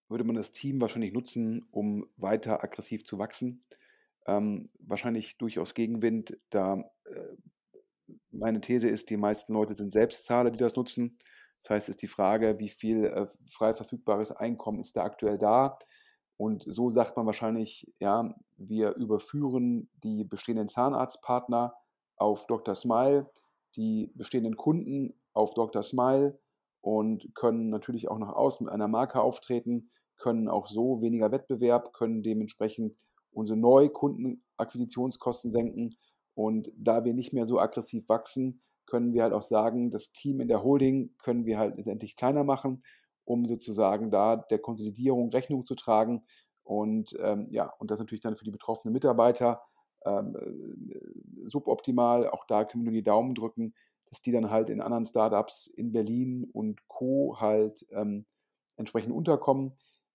würde man das Team wahrscheinlich nutzen, um weiter aggressiv zu wachsen. Ähm, wahrscheinlich durchaus Gegenwind, da äh, meine These ist, die meisten Leute sind Selbstzahler, die das nutzen. Das heißt, es ist die Frage, wie viel äh, frei verfügbares Einkommen ist da aktuell da. Und so sagt man wahrscheinlich, ja, wir überführen die bestehenden Zahnarztpartner auf Dr. Smile, die bestehenden Kunden auf Dr. Smile und können natürlich auch nach außen mit einer Marke auftreten, können auch so weniger Wettbewerb, können dementsprechend unsere Neukundenakquisitionskosten senken und da wir nicht mehr so aggressiv wachsen, können wir halt auch sagen, das Team in der Holding können wir halt letztendlich kleiner machen, um sozusagen da der Konsolidierung Rechnung zu tragen. Und ähm, ja, und das natürlich dann für die betroffenen Mitarbeiter ähm, äh, suboptimal. Auch da können wir nur die Daumen drücken, dass die dann halt in anderen Startups in Berlin und Co. halt ähm, entsprechend unterkommen.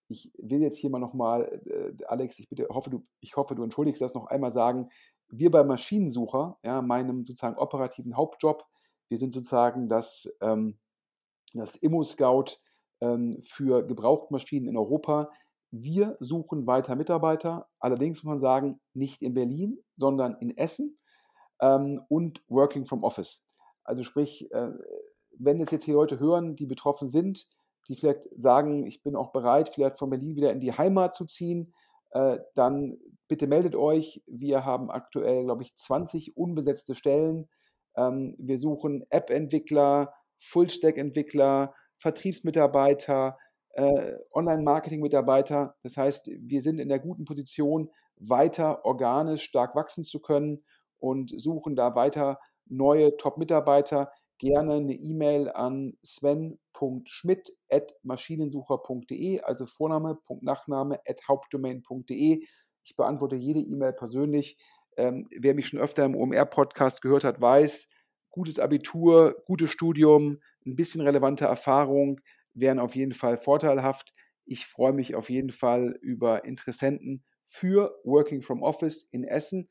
Ich will jetzt hier mal nochmal, äh, Alex, ich bitte, hoffe, du, ich hoffe, du entschuldigst das noch einmal sagen, wir bei Maschinensucher, ja, meinem sozusagen operativen Hauptjob, wir sind sozusagen das, ähm, das Immo-Scout ähm, für Gebrauchtmaschinen in Europa. Wir suchen weiter Mitarbeiter, allerdings muss man sagen, nicht in Berlin, sondern in Essen ähm, und Working from Office. Also sprich, äh, wenn es jetzt hier Leute hören, die betroffen sind, die vielleicht sagen, ich bin auch bereit, vielleicht von Berlin wieder in die Heimat zu ziehen, äh, dann bitte meldet euch. Wir haben aktuell, glaube ich, 20 unbesetzte Stellen. Ähm, wir suchen App-Entwickler, Full-Stack-Entwickler, Vertriebsmitarbeiter, äh, Online-Marketing-Mitarbeiter. Das heißt, wir sind in der guten Position, weiter organisch stark wachsen zu können und suchen da weiter neue Top-Mitarbeiter gerne eine E-Mail an sven.schmidt.maschinensucher.de, also Vorname, Nachname, hauptdomain.de. Ich beantworte jede E-Mail persönlich. Ähm, wer mich schon öfter im OMR-Podcast gehört hat, weiß, gutes Abitur, gutes Studium, ein bisschen relevante Erfahrung wären auf jeden Fall vorteilhaft. Ich freue mich auf jeden Fall über Interessenten für Working from Office in Essen.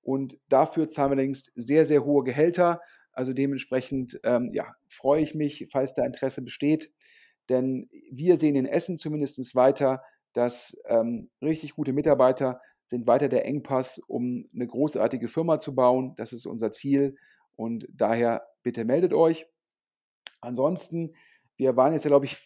Und dafür zahlen wir längst sehr, sehr hohe Gehälter. Also dementsprechend ähm, ja, freue ich mich, falls da Interesse besteht. Denn wir sehen in Essen zumindest weiter, dass ähm, richtig gute Mitarbeiter sind weiter der Engpass, um eine großartige Firma zu bauen. Das ist unser Ziel. Und daher bitte meldet euch. Ansonsten, wir waren jetzt, glaube ich,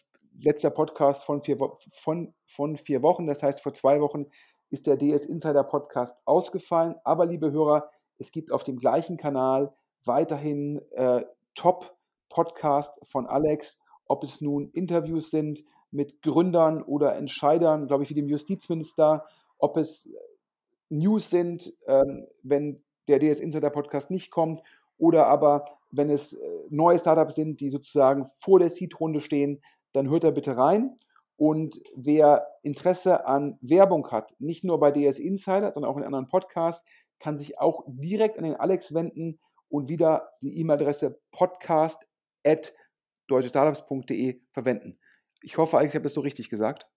letzter Podcast von vier, von, von vier Wochen. Das heißt, vor zwei Wochen ist der DS Insider Podcast ausgefallen. Aber liebe Hörer, es gibt auf dem gleichen Kanal weiterhin äh, Top-Podcast von Alex, ob es nun Interviews sind mit Gründern oder Entscheidern, glaube ich, wie dem Justizminister, ob es äh, News sind, ähm, wenn der DS Insider Podcast nicht kommt, oder aber wenn es äh, neue Startups sind, die sozusagen vor der Seed-Runde stehen, dann hört da bitte rein. Und wer Interesse an Werbung hat, nicht nur bei DS Insider, sondern auch in anderen Podcasts, kann sich auch direkt an den Alex wenden und wieder die E-Mail-Adresse podcast.deutschestartups.de verwenden. Ich hoffe eigentlich, ich habe das so richtig gesagt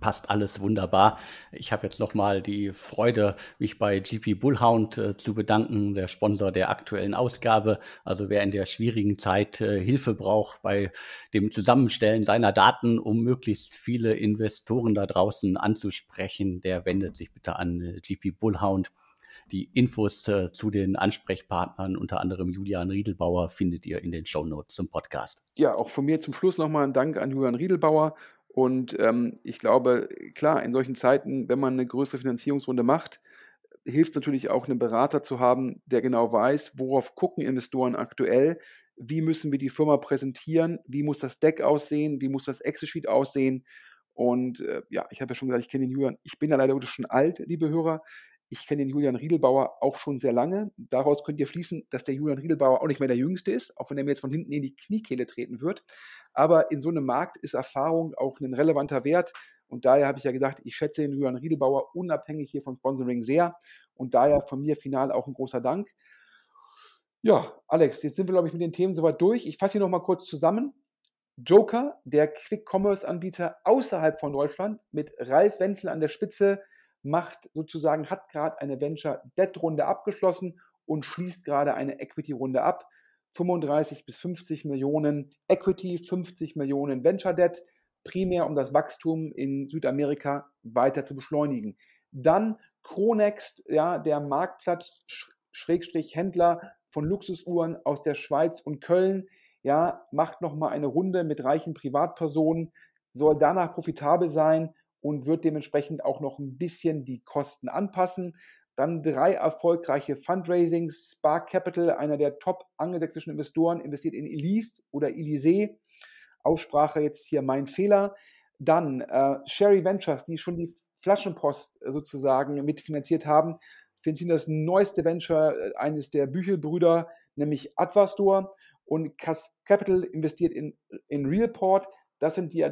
passt alles wunderbar. Ich habe jetzt nochmal die Freude, mich bei GP Bullhound äh, zu bedanken, der Sponsor der aktuellen Ausgabe. Also wer in der schwierigen Zeit äh, Hilfe braucht bei dem Zusammenstellen seiner Daten, um möglichst viele Investoren da draußen anzusprechen, der wendet sich bitte an äh, GP Bullhound. Die Infos äh, zu den Ansprechpartnern, unter anderem Julian Riedelbauer, findet ihr in den Show Notes zum Podcast. Ja, auch von mir zum Schluss nochmal ein Dank an Julian Riedelbauer. Und ähm, ich glaube, klar, in solchen Zeiten, wenn man eine größere Finanzierungsrunde macht, hilft es natürlich auch, einen Berater zu haben, der genau weiß, worauf gucken Investoren aktuell, wie müssen wir die Firma präsentieren, wie muss das Deck aussehen, wie muss das Excel-Sheet aussehen. Und äh, ja, ich habe ja schon gesagt, ich kenne den Julian, ich bin ja leider schon alt, liebe Hörer. Ich kenne den Julian Riedelbauer auch schon sehr lange. Daraus könnt ihr schließen, dass der Julian Riedelbauer auch nicht mehr der Jüngste ist, auch wenn er mir jetzt von hinten in die Kniekehle treten wird. Aber in so einem Markt ist Erfahrung auch ein relevanter Wert. Und daher habe ich ja gesagt, ich schätze den Julian Riedelbauer unabhängig hier von Sponsoring sehr. Und daher von mir final auch ein großer Dank. Ja, Alex, jetzt sind wir, glaube ich, mit den Themen soweit durch. Ich fasse hier nochmal kurz zusammen. Joker, der Quick-Commerce-Anbieter außerhalb von Deutschland, mit Ralf Wenzel an der Spitze, macht sozusagen, hat gerade eine Venture-Debt-Runde abgeschlossen und schließt gerade eine Equity-Runde ab. 35 bis 50 Millionen Equity, 50 Millionen Venture Debt, primär um das Wachstum in Südamerika weiter zu beschleunigen. Dann Chronext, ja, der Marktplatz Schrägstrich Händler von Luxusuhren aus der Schweiz und Köln, ja, macht nochmal eine Runde mit reichen Privatpersonen, soll danach profitabel sein und wird dementsprechend auch noch ein bisschen die Kosten anpassen. Dann drei erfolgreiche Fundraisings. Spark Capital, einer der top angelsächsischen Investoren, investiert in Elise oder Elysee. Aussprache jetzt hier mein Fehler. Dann äh, Sherry Ventures, die schon die Flaschenpost sozusagen mitfinanziert haben, finanzieren das neueste Venture äh, eines der Büchelbrüder, nämlich Advastor. Und Cas Capital investiert in, in Realport. Das sind die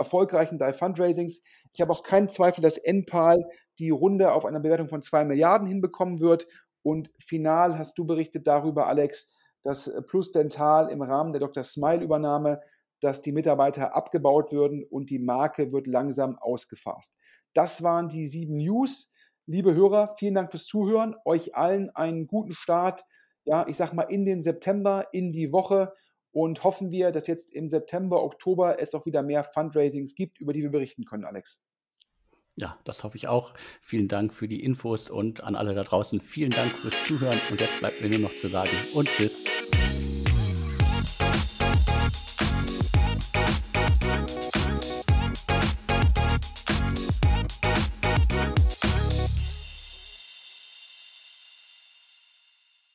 erfolgreichen drei Fundraisings. Ich habe auch keinen Zweifel, dass NPAL die Runde auf einer Bewertung von 2 Milliarden hinbekommen wird. Und final hast du berichtet darüber, Alex, dass Plus Dental im Rahmen der Dr. Smile-Übernahme, dass die Mitarbeiter abgebaut würden und die Marke wird langsam ausgefasst. Das waren die sieben News. Liebe Hörer, vielen Dank fürs Zuhören. Euch allen einen guten Start, ja, ich sag mal in den September, in die Woche und hoffen wir, dass jetzt im September, Oktober es auch wieder mehr Fundraisings gibt, über die wir berichten können, Alex. Ja, das hoffe ich auch. Vielen Dank für die Infos und an alle da draußen vielen Dank fürs Zuhören. Und jetzt bleibt mir nur noch zu sagen und tschüss.